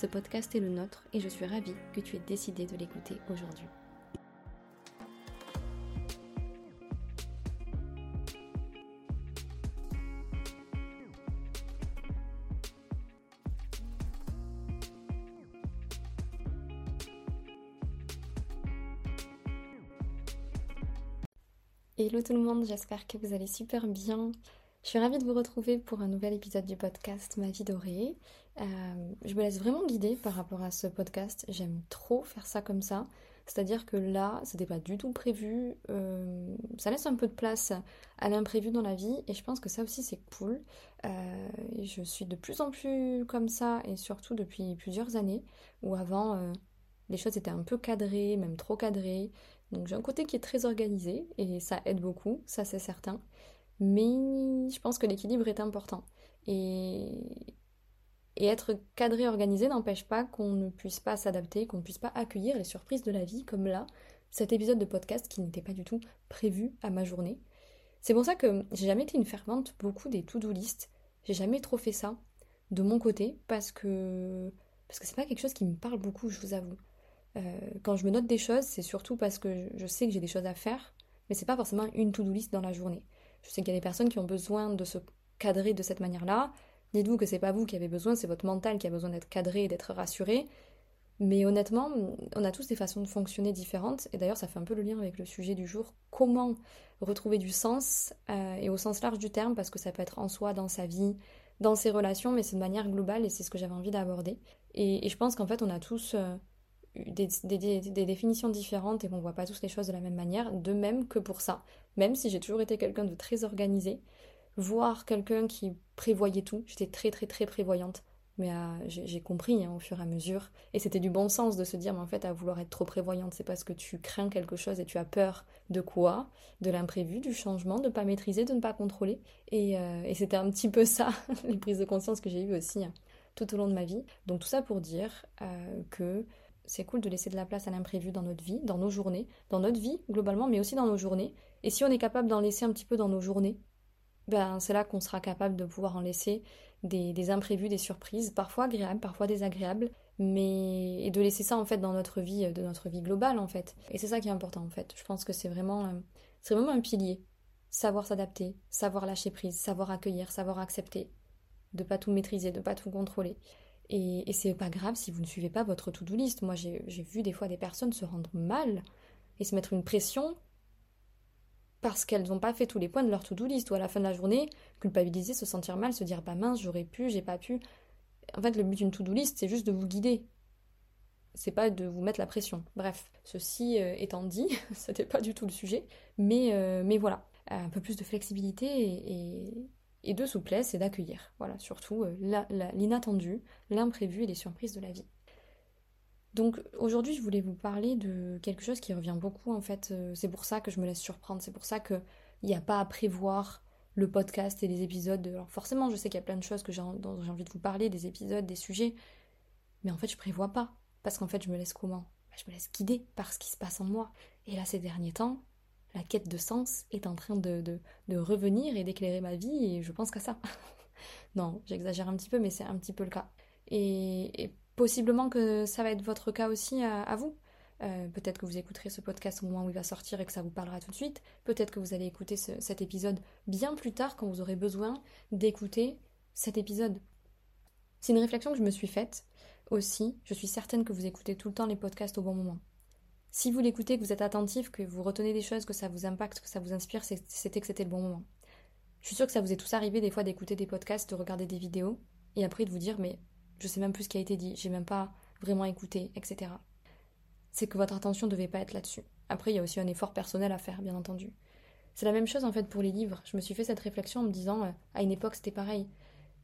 Ce podcast est le nôtre et je suis ravie que tu aies décidé de l'écouter aujourd'hui. Hello tout le monde, j'espère que vous allez super bien. Je suis ravie de vous retrouver pour un nouvel épisode du podcast Ma vie dorée. Euh, je me laisse vraiment guider par rapport à ce podcast. J'aime trop faire ça comme ça. C'est-à-dire que là, c'était pas du tout prévu. Euh, ça laisse un peu de place à l'imprévu dans la vie et je pense que ça aussi c'est cool. Euh, je suis de plus en plus comme ça et surtout depuis plusieurs années où avant les choses étaient un peu cadrées, même trop cadrées. Donc j'ai un côté qui est très organisé et ça aide beaucoup, ça c'est certain. Mais je pense que l'équilibre est important. Et, être cadré, organisé n'empêche pas qu'on ne puisse pas s'adapter, qu'on ne puisse pas accueillir les surprises de la vie, comme là, cet épisode de podcast qui n'était pas du tout prévu à ma journée. C'est pour ça que j'ai jamais été une fervente beaucoup des to-do list. J'ai jamais trop fait ça de mon côté parce que parce que c'est pas quelque chose qui me parle beaucoup, je vous avoue. Euh, quand je me note des choses, c'est surtout parce que je sais que j'ai des choses à faire, mais c'est pas forcément une to-do list dans la journée. Je sais qu'il y a des personnes qui ont besoin de se cadrer de cette manière-là. Dites-vous que c'est pas vous qui avez besoin, c'est votre mental qui a besoin d'être cadré et d'être rassuré. Mais honnêtement, on a tous des façons de fonctionner différentes. Et d'ailleurs, ça fait un peu le lien avec le sujet du jour. Comment retrouver du sens, euh, et au sens large du terme, parce que ça peut être en soi, dans sa vie, dans ses relations, mais c'est de manière globale et c'est ce que j'avais envie d'aborder. Et, je pense qu'en fait, on a tous euh, des, définitions différentes et qu'on voit pas tous les choses de la même manière, de même que pour ça. Même si j'ai toujours été quelqu'un de très organisé, voir quelqu'un qui prévoyait tout, j'étais très très très prévoyante. Mais euh, j'ai compris hein, au fur et à mesure. Et c'était du bon sens de se dire, mais en fait, à vouloir être trop prévoyante, c'est parce que tu crains quelque chose et tu as peur de quoi? De l'imprévu, du changement, de ne pas maîtriser, de ne pas contrôler. Et, euh, c'était un petit peu ça, les prises de conscience que j'ai eues aussi hein, tout au long de ma vie. Donc tout ça pour dire euh, que c'est cool de laisser de la place à l'imprévu dans notre vie, dans nos journées, dans notre vie globalement, mais aussi dans nos journées. Et si on est capable d'en laisser un petit peu dans nos journées, ben c'est là qu'on sera capable de pouvoir en laisser des, imprévus, des surprises, parfois agréables, parfois désagréables, mais et de laisser ça en fait dans notre vie, de notre vie globale en fait. Et c'est ça qui est important en fait. Je pense que c'est vraiment, c'est vraiment un pilier. Savoir s'adapter, savoir lâcher prise, savoir accueillir, savoir accepter, de pas tout maîtriser, de pas tout contrôler. Et, c'est pas grave si vous ne suivez pas votre to-do list. Moi, j'ai vu des fois des personnes se rendre mal et se mettre une pression parce qu'elles n'ont pas fait tous les points de leur to-do list ou à la fin de la journée, culpabiliser, se sentir mal, se dire bah mince, j'aurais pu, j'ai pas pu. En fait, le but d'une to-do list, c'est juste de vous guider. C'est pas de vous mettre la pression. Bref, ceci euh, étant dit, c'était pas du tout le sujet, mais, euh, mais voilà, un peu plus de flexibilité et, et de souplesse et d'accueillir. Voilà, surtout euh, l'inattendu, l'imprévu et les surprises de la vie. Donc aujourd'hui, je voulais vous parler de quelque chose qui revient beaucoup en fait. Euh, c'est pour ça que je me laisse surprendre. C'est pour ça qu'il n'y a pas à prévoir le podcast et les épisodes. Alors forcément, je sais qu'il y a plein de choses que dont j'ai envie de vous parler, des épisodes, des sujets. Mais en fait, je prévois pas. Parce qu'en fait, je me laisse comment? Bah, Je me laisse guider par ce qui se passe en moi. Et là, ces derniers temps, la quête de sens est en train de, de, revenir et d'éclairer ma vie et je pense qu'à ça. non, j'exagère un petit peu, mais c'est un petit peu le cas. Et, possiblement que ça va être votre cas aussi à, vous. Euh, peut-être que vous écouterez ce podcast au moment où il va sortir et que ça vous parlera tout de suite. Peut-être que vous allez écouter cet épisode bien plus tard quand vous aurez besoin d'écouter cet épisode. C'est une réflexion que je me suis faite aussi. Je suis certaine que vous écoutez tout le temps les podcasts au bon moment. Si vous l'écoutez, que vous êtes attentif, que vous retenez des choses, que ça vous impacte, que ça vous inspire, c'était que c'était le bon moment. Je suis sûre que ça vous est tous arrivé des fois d'écouter des podcasts, de regarder des vidéos, et après de vous dire mais je sais même plus ce qui a été dit, j'ai même pas vraiment écouté, etc. C'est que votre attention ne devait pas être là-dessus. Après, il y a aussi un effort personnel à faire, bien entendu. C'est la même chose en fait pour les livres. Je me suis fait cette réflexion en me disant, euh, à une époque c'était pareil.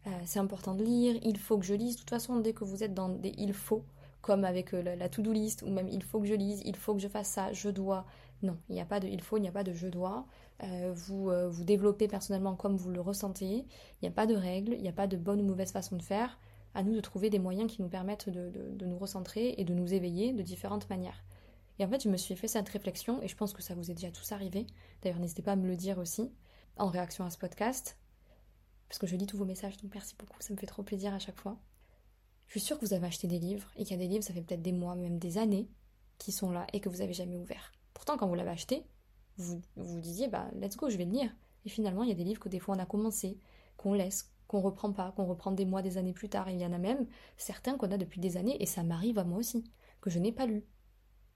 Euh, c'est important de lire, il faut que je lise. De toute façon, dès que vous êtes dans des il faut, comme avec la, to-do list, ou même il faut que je lise, il faut que je fasse ça, je dois. Non, il n'y a pas de il faut, il n'y a pas de je dois. vous vous développez personnellement comme vous le ressentez. Il n'y a pas de règles, il n'y a pas de bonne ou mauvaise façon de faire. À nous de trouver des moyens qui nous permettent de, de nous recentrer et de nous éveiller de différentes manières. Et en fait, je me suis fait cette réflexion et je pense que ça vous est déjà tous arrivé. D'ailleurs, n'hésitez pas à me le dire aussi en réaction à ce podcast. Parce que je lis tous vos messages, donc merci beaucoup, ça me fait trop plaisir à chaque fois. Je suis sûre que vous avez acheté des livres et qu'il y a des livres, ça fait peut-être des mois, même des années, qui sont là et que vous n'avez jamais ouvert. Pourtant, quand vous l'avez acheté, vous vous disiez, bah, let's go, je vais le lire. Et finalement, il y a des livres que des fois on a commencé, qu'on laisse, qu'on reprend pas, qu'on reprend des mois, des années plus tard. Et il y en a même certains qu'on a depuis des années, et ça m'arrive à moi aussi, que je n'ai pas lu,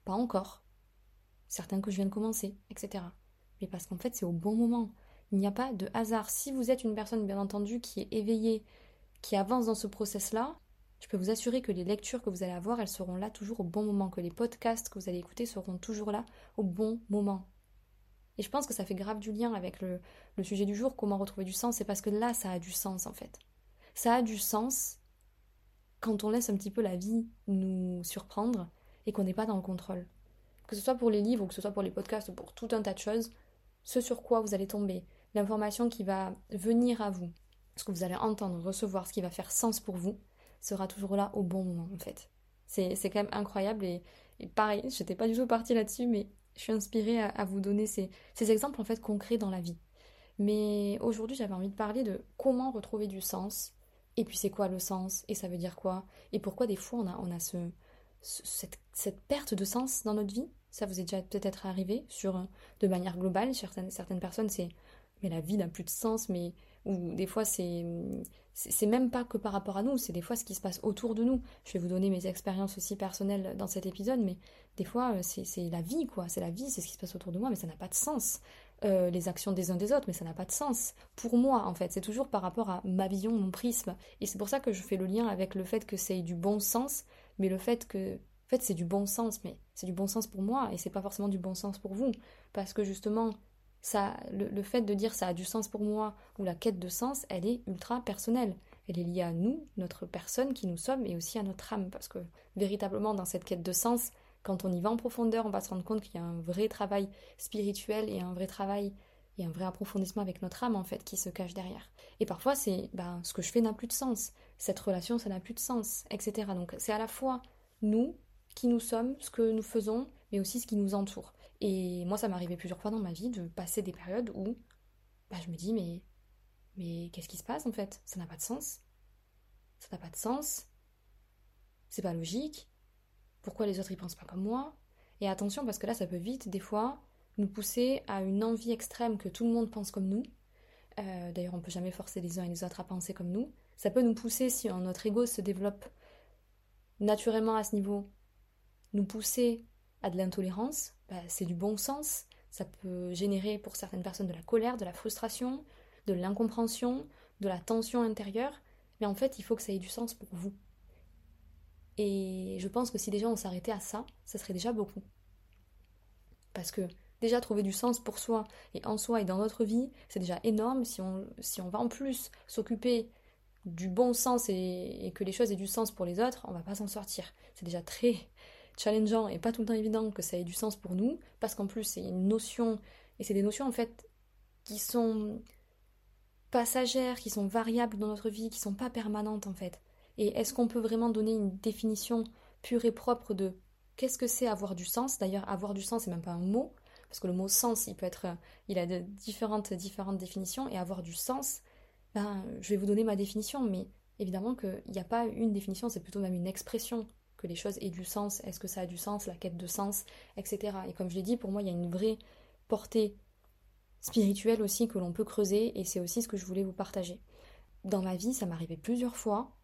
pas encore. Certains que je viens de commencer, etc. Mais parce qu'en fait, c'est au bon moment. Il n'y a pas de hasard. Si vous êtes une personne, bien entendu, qui est éveillée, qui avance dans ce process-là, je peux vous assurer que les lectures que vous allez avoir, elles seront là toujours au bon moment, que les podcasts que vous allez écouter seront toujours là au bon moment. Et je pense que ça fait grave du lien avec le, sujet du jour, comment retrouver du sens, c'est parce que là, ça a du sens en fait. Ça a du sens quand on laisse un petit peu la vie nous surprendre et qu'on n'est pas dans le contrôle. Que ce soit pour les livres ou que ce soit pour les podcasts ou pour tout un tas de choses, ce sur quoi vous allez tomber, l'information qui va venir à vous, ce que vous allez entendre, recevoir, ce qui va faire sens pour vous, sera toujours là au bon moment en fait. C'est quand même incroyable et, pareil, j'étais pas du tout partie là-dessus, mais je suis inspirée à, vous donner ces, ces, exemples en fait concrets dans la vie. Mais aujourd'hui, j'avais envie de parler de comment retrouver du sens. Et puis c'est quoi le sens? Et ça veut dire quoi? Et pourquoi des fois on a, on a ce, cette, cette, perte de sens dans notre vie? Ça vous est déjà peut-être arrivé sur, de manière globale. Certaines, certaines personnes, c'est mais la vie n'a plus de sens, mais ou des fois c'est c'est même pas que par rapport à nous, c'est des fois ce qui se passe autour de nous. Je vais vous donner mes expériences aussi personnelles dans cet épisode, mais des fois euh, c'est la vie quoi, c'est la vie, c'est ce qui se passe autour de moi, mais ça n'a pas de sens. Euh, les actions des uns des autres, mais ça n'a pas de sens. Pour moi, en fait, c'est toujours par rapport à ma vision, mon prisme. Et c'est pour ça que je fais le lien avec le fait que c'est du bon sens, mais le fait que, en fait, c'est du bon sens, mais c'est du bon sens pour moi et c'est pas forcément du bon sens pour vous, parce que justement, le, fait de dire ça a du sens pour moi ou la quête de sens, elle est ultra personnelle. Elle est liée à nous, notre personne qui nous sommes et aussi à notre âme, parce que véritablement dans cette quête de sens, quand on y va en profondeur, on va se rendre compte qu'il y a un vrai travail spirituel et un vrai travail et un vrai approfondissement avec notre âme en fait qui se cache derrière. Et parfois c'est ben, ce que je fais n'a plus de sens, cette relation ça n'a plus de sens, etc. Donc c'est à la fois nous, qui nous sommes, ce que nous faisons, mais aussi ce qui nous entoure. Et moi ça arrivé plusieurs fois dans ma vie de passer des périodes où bah, je me dis mais qu'est-ce qui se passe en fait? Ça n'a pas de sens. Ça n'a pas de sens. C'est pas logique. Pourquoi les autres ils pensent pas comme moi? Et attention parce que là ça peut vite des fois nous pousser à une envie extrême que tout le monde pense comme nous. Euh, d'ailleurs, on peut jamais forcer les uns et les autres à penser comme nous. Ça peut nous pousser, si notre ego se développe naturellement à ce niveau, nous pousser à de l'intolérance. Bah, c'est du bon sens. Ça peut générer pour certaines personnes de la colère, de la frustration, de l'incompréhension, de la tension intérieure. Mais en fait, il faut que ça ait du sens pour vous. Et je pense que si déjà on s'arrêtait à ça, ça serait déjà beaucoup. Parce que déjà trouver du sens pour soi et en soi et dans notre vie, c'est déjà énorme. Si on, si on va en plus s'occuper du bon sens et, que les choses aient du sens pour les autres, on va pas s'en sortir. C'est déjà très challengeant et pas tout le temps évident que ça ait du sens pour nous, parce qu'en plus c'est une notion, et c'est des notions en fait qui sont passagères, qui sont variables dans notre vie, qui sont pas permanentes en fait. Et est-ce qu'on peut vraiment donner une définition pure et propre de qu'est-ce que c'est avoir du sens? D'ailleurs, avoir du sens, c'est même pas un mot, parce que le mot sens, il peut être, il a de différentes, différentes définitions, et avoir du sens, ben, je vais vous donner ma définition, mais évidemment qu'il n'y a pas une définition, c'est plutôt même une expression que les choses aient du sens, est-ce que ça a du sens, la quête de sens, etc. Et comme je l'ai dit, pour moi, il y a une vraie portée spirituelle aussi que l'on peut creuser, et c'est aussi ce que je voulais vous partager. Dans ma vie, ça m'arrivait plusieurs fois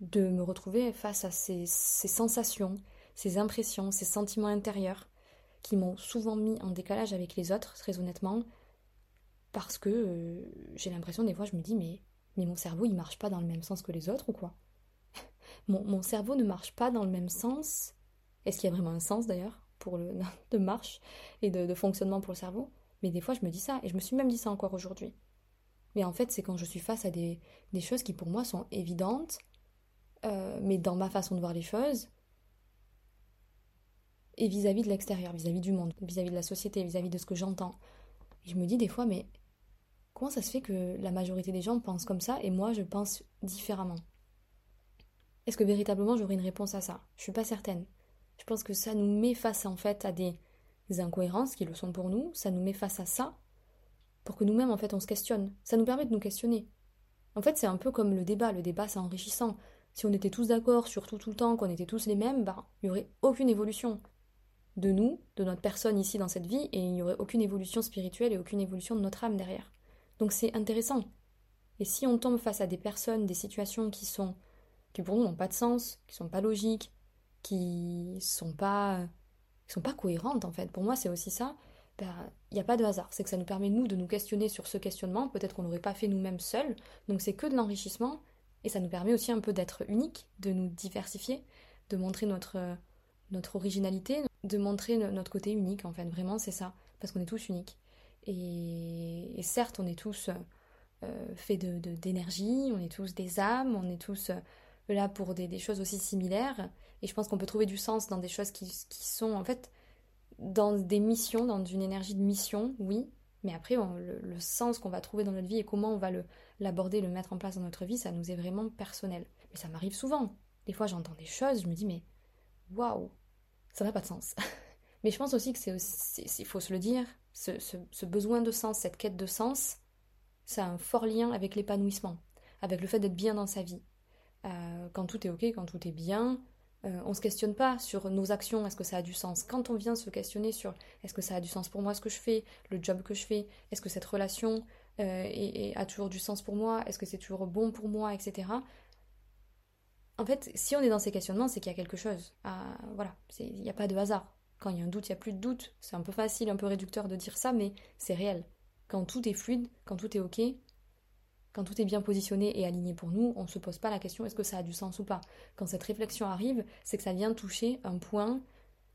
de me retrouver face à ces, sensations, ces impressions, ces sentiments intérieurs qui m'ont souvent mis en décalage avec les autres, très honnêtement, parce que euh, j'ai l'impression des fois je me dis mais mais mon cerveau il marche pas dans le même sens que les autres ou quoi? Mon, cerveau ne marche pas dans le même sens. Est-ce qu'il y a vraiment un sens d'ailleurs pour le de marche et de, fonctionnement pour le cerveau? Mais des fois je me dis ça et je me suis même dit ça encore aujourd'hui. Mais en fait c'est quand je suis face à des, choses qui pour moi sont évidentes euh, mais dans ma façon de voir les choses et vis-à-vis de l'extérieur, vis-à-vis du monde, vis-à-vis de la société, vis-à-vis de ce que j'entends. Je me dis des fois, mais comment ça se fait que la majorité des gens pensent comme ça et moi je pense différemment? Est-ce que véritablement j'aurai une réponse à ça? Je suis pas certaine. Je pense que ça nous met face en fait à des incohérences qui le sont pour nous, ça nous met face à ça pour que nous-mêmes en fait on se questionne. Ça nous permet de nous questionner. En fait, c'est un peu comme le débat, le débat c'est enrichissant. Si on était tous d'accord sur tout tout le temps, qu'on était tous les mêmes, bah, il n'y aurait aucune évolution de nous, de notre personne ici dans cette vie, et il n'y aurait aucune évolution spirituelle et aucune évolution de notre âme derrière. Donc c'est intéressant. Et si on tombe face à des personnes, des situations qui sont qui pour nous n'ont pas de sens, qui sont pas logiques, qui sont pas qui sont pas cohérentes en fait. Pour moi, c'est aussi ça. Ben, il n'y a pas de hasard. C'est que ça nous permet nous de nous questionner sur ce questionnement. Peut-être qu'on n'aurait pas fait nous-mêmes seuls. Donc c'est que de l'enrichissement et ça nous permet aussi un peu d'être unique, de nous diversifier, de montrer notre notre originalité, de montrer notre côté unique en fait. Vraiment, c'est ça. Parce qu'on est tous uniques. Et, certes, on est tous euh, faits d'énergie, on est tous des âmes, on est tous là pour des, choses aussi similaires. Et je pense qu'on peut trouver du sens dans des choses qui, sont en fait dans des missions, dans une énergie de mission, oui. Mais après, le, sens qu'on va trouver dans notre vie et comment on va l'aborder, le, mettre en place dans notre vie, ça nous est vraiment personnel. Mais ça m'arrive souvent. Des fois, j'entends des choses, je me dis, mais waouh, ça n'a pas de sens. Mais je pense aussi que c'est il faut se le dire, ce, besoin de sens, cette quête de sens, ça a un fort lien avec l'épanouissement, avec le fait d'être bien dans sa vie. Euh, quand tout est ok, quand tout est bien, euh, on ne se questionne pas sur nos actions, est-ce que ça a du sens? Quand on vient se questionner sur est-ce que ça a du sens pour moi ce que je fais, le job que je fais, est-ce que cette relation euh, a toujours du sens pour moi, est-ce que c'est toujours bon pour moi, etc en fait, si on est dans ces questionnements, c'est qu'il y a quelque chose. Voilà, il n'y a pas de hasard. Quand il y a un doute, il n'y a plus de doute. C'est un peu facile, un peu réducteur de dire ça, mais c'est réel. Quand tout est fluide, quand tout est OK, quand tout est bien positionné et aligné pour nous, on ne se pose pas la question est-ce que ça a du sens ou pas? Quand cette réflexion arrive, c'est que ça vient toucher un point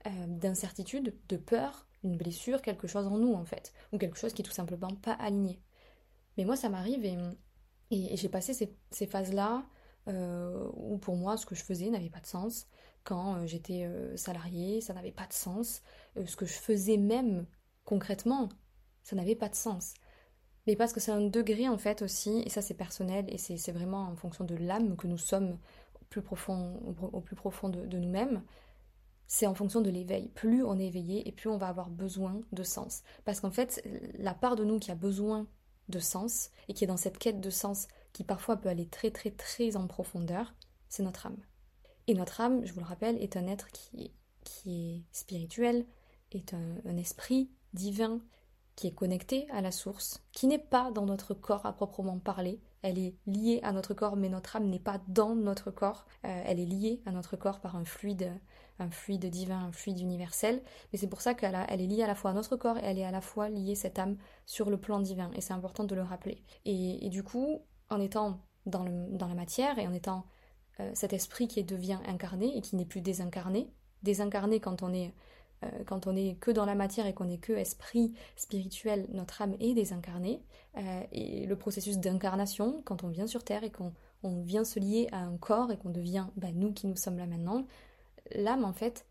euh, d'incertitude, de peur, une blessure, quelque chose en nous en fait, ou quelque chose qui est tout simplement pas aligné. Mais moi, ça m'arrive et, j'ai passé ces phases-là euh, où pour moi ce que je faisais n'avait pas de sens. Quand euh, j'étais salariée, ça n'avait pas de sens. ce que je faisais même concrètement, ça n'avait pas de sens. Mais parce que c'est un degré en fait aussi, et ça c'est personnel, et c'est vraiment en fonction de l'âme que nous sommes au plus profond, au plus profond de, nous-mêmes, c'est en fonction de l'éveil. Plus on est éveillé et plus on va avoir besoin de sens. Parce qu'en fait, la part de nous qui a besoin de sens et qui est dans cette quête de sens qui parfois peut aller très très très en profondeur, c'est notre âme. Et notre âme, je vous le rappelle, est un être qui qui est spirituel, est un, esprit divin, qui est connecté à la source, qui n'est pas dans notre corps à proprement parler. Elle est liée à notre corps, mais notre âme n'est pas dans notre corps. Euh, elle est liée à notre corps par un fluide, un fluide divin, un fluide universel. Mais c'est pour ça qu'elle elle est liée à la fois à notre corps et elle est à la fois liée, cette âme, sur le plan divin. Et c'est important de le rappeler. Et, du coup, en étant dans, la matière et en étant euh, cet esprit qui devient incarné et qui n'est plus désincarné. Désincarné quand on est quand on est que dans la matière et qu'on est que esprit spirituel, notre âme est désincarnée. Euh, et le processus d'incarnation, quand on vient sur Terre et qu'on vient se lier à un corps et qu'on devient bah, nous qui nous sommes là maintenant, l'âme en fait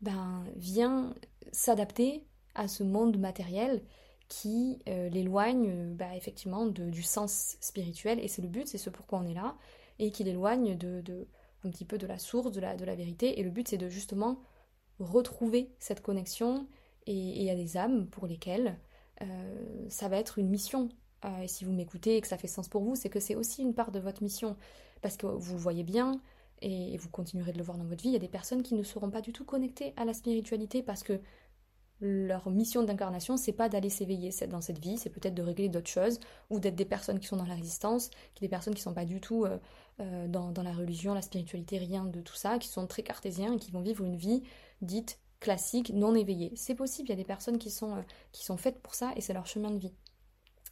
ben, vient s'adapter à ce monde matériel qui euh, l'éloigne euh, bah, effectivement du sens spirituel, et c'est le but, c'est ce pourquoi on est là, et qui l'éloigne de, un petit peu de la source, de la, de la vérité, et le but c'est de justement retrouver cette connexion, et il y a des âmes pour lesquelles euh, ça va être une mission. et si vous m'écoutez et que ça fait sens pour vous, c'est que c'est aussi une part de votre mission, parce que vous voyez bien, et vous continuerez de le voir dans votre vie, il y a des personnes qui ne seront pas du tout connectées à la spiritualité parce que leur mission d'incarnation, c'est pas d'aller s'éveiller dans cette vie, c'est peut-être de régler d'autres choses, ou d'être des personnes qui sont dans la résistance, qui des personnes qui sont pas du tout euh, euh, dans, la religion, la spiritualité, rien de tout ça, qui sont très cartésiens et qui vont vivre une vie dite classique, non éveillée. C'est possible, il y a des personnes qui sont, euh, qui sont faites pour ça et c'est leur chemin de vie.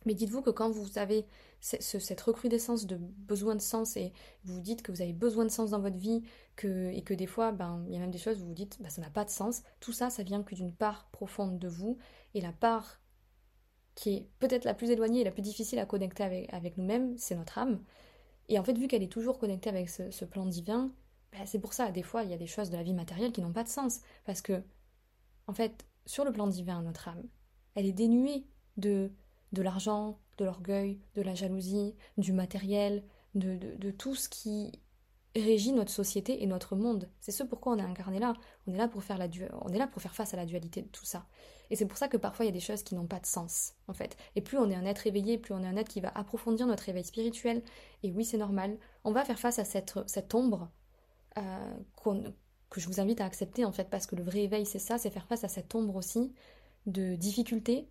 Mais dites-vous que quand vous avez cette recrudescence de besoin de sens et vous dites que vous avez besoin de sens dans votre vie et que des fois, ben, il y a même des choses où vous vous dites bah, ça n'a pas de sens, tout ça, ça vient que d'une part profonde de vous et la part qui est peut-être la plus éloignée et la plus difficile à connecter avec, avec nous-mêmes, c'est notre âme. Et en fait, vu qu'elle est toujours connectée avec ce, plan divin, ben, c'est pour ça, des fois, il y a des choses de la vie matérielle qui n'ont pas de sens. Parce que, en fait, sur le plan divin, notre âme, elle est dénuée de, de l'argent, de l'orgueil, de la jalousie, du matériel, de, de, tout ce qui régit notre société et notre monde. C'est ce pourquoi on est incarné là. On est là pour faire la on est là pour faire face à la dualité de tout ça. Et c'est pour ça que parfois il y a des choses qui n'ont pas de sens, en fait. Et plus on est un être éveillé, plus on est un être qui va approfondir notre éveil spirituel. Et oui, c'est normal. On va faire face à cette, cette ombre euh, que je vous invite à accepter, en fait, parce que le vrai éveil, c'est ça, c'est faire face à cette ombre aussi de difficulté,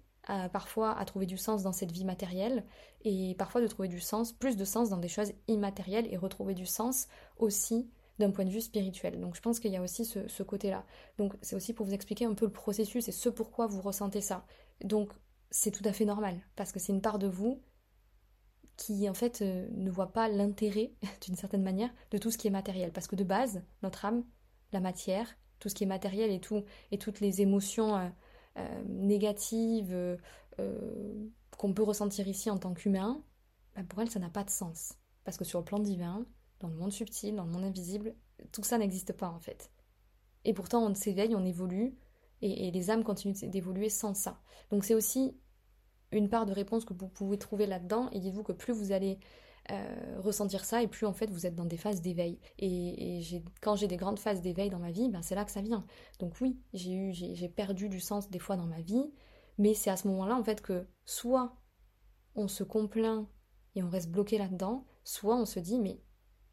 parfois à trouver du sens dans cette vie matérielle, et parfois de trouver du sens, plus de sens dans des choses immatérielles, et retrouver du sens aussi d'un point de vue spirituel. Donc je pense qu'il y a aussi ce, côté-là. Donc c'est aussi pour vous expliquer un peu le processus et ce pourquoi vous ressentez ça. Donc c'est tout à fait normal, parce que c'est une part de vous qui en fait euh, ne voit pas l'intérêt, d'une certaine manière, de tout ce qui est matériel. Parce que de base, notre âme, la matière, tout ce qui est matériel et, tout, et toutes les émotions euh, euh, négatives qu'on peut ressentir ici en tant qu'humain, bah, pour elle, ça n'a pas de sens. Parce que sur le plan divin, dans le monde subtil, dans le monde invisible, tout ça n'existe pas en fait. Et pourtant, on s'éveille, on évolue, et, les âmes continuent d'évoluer sans ça. Donc c'est aussi une part de réponse que vous pouvez trouver là-dedans, et dites-vous que plus vous allez euh, ressentir ça, et plus en fait vous êtes dans des phases d'éveil. Et, quand j'ai des grandes phases d'éveil dans ma vie, ben c'est là que ça vient. Donc oui, j'ai eu, j'ai perdu du sens des fois dans ma vie, mais c'est à ce moment-là en fait que soit on se complaint et on reste bloqué là-dedans, soit on se dit mais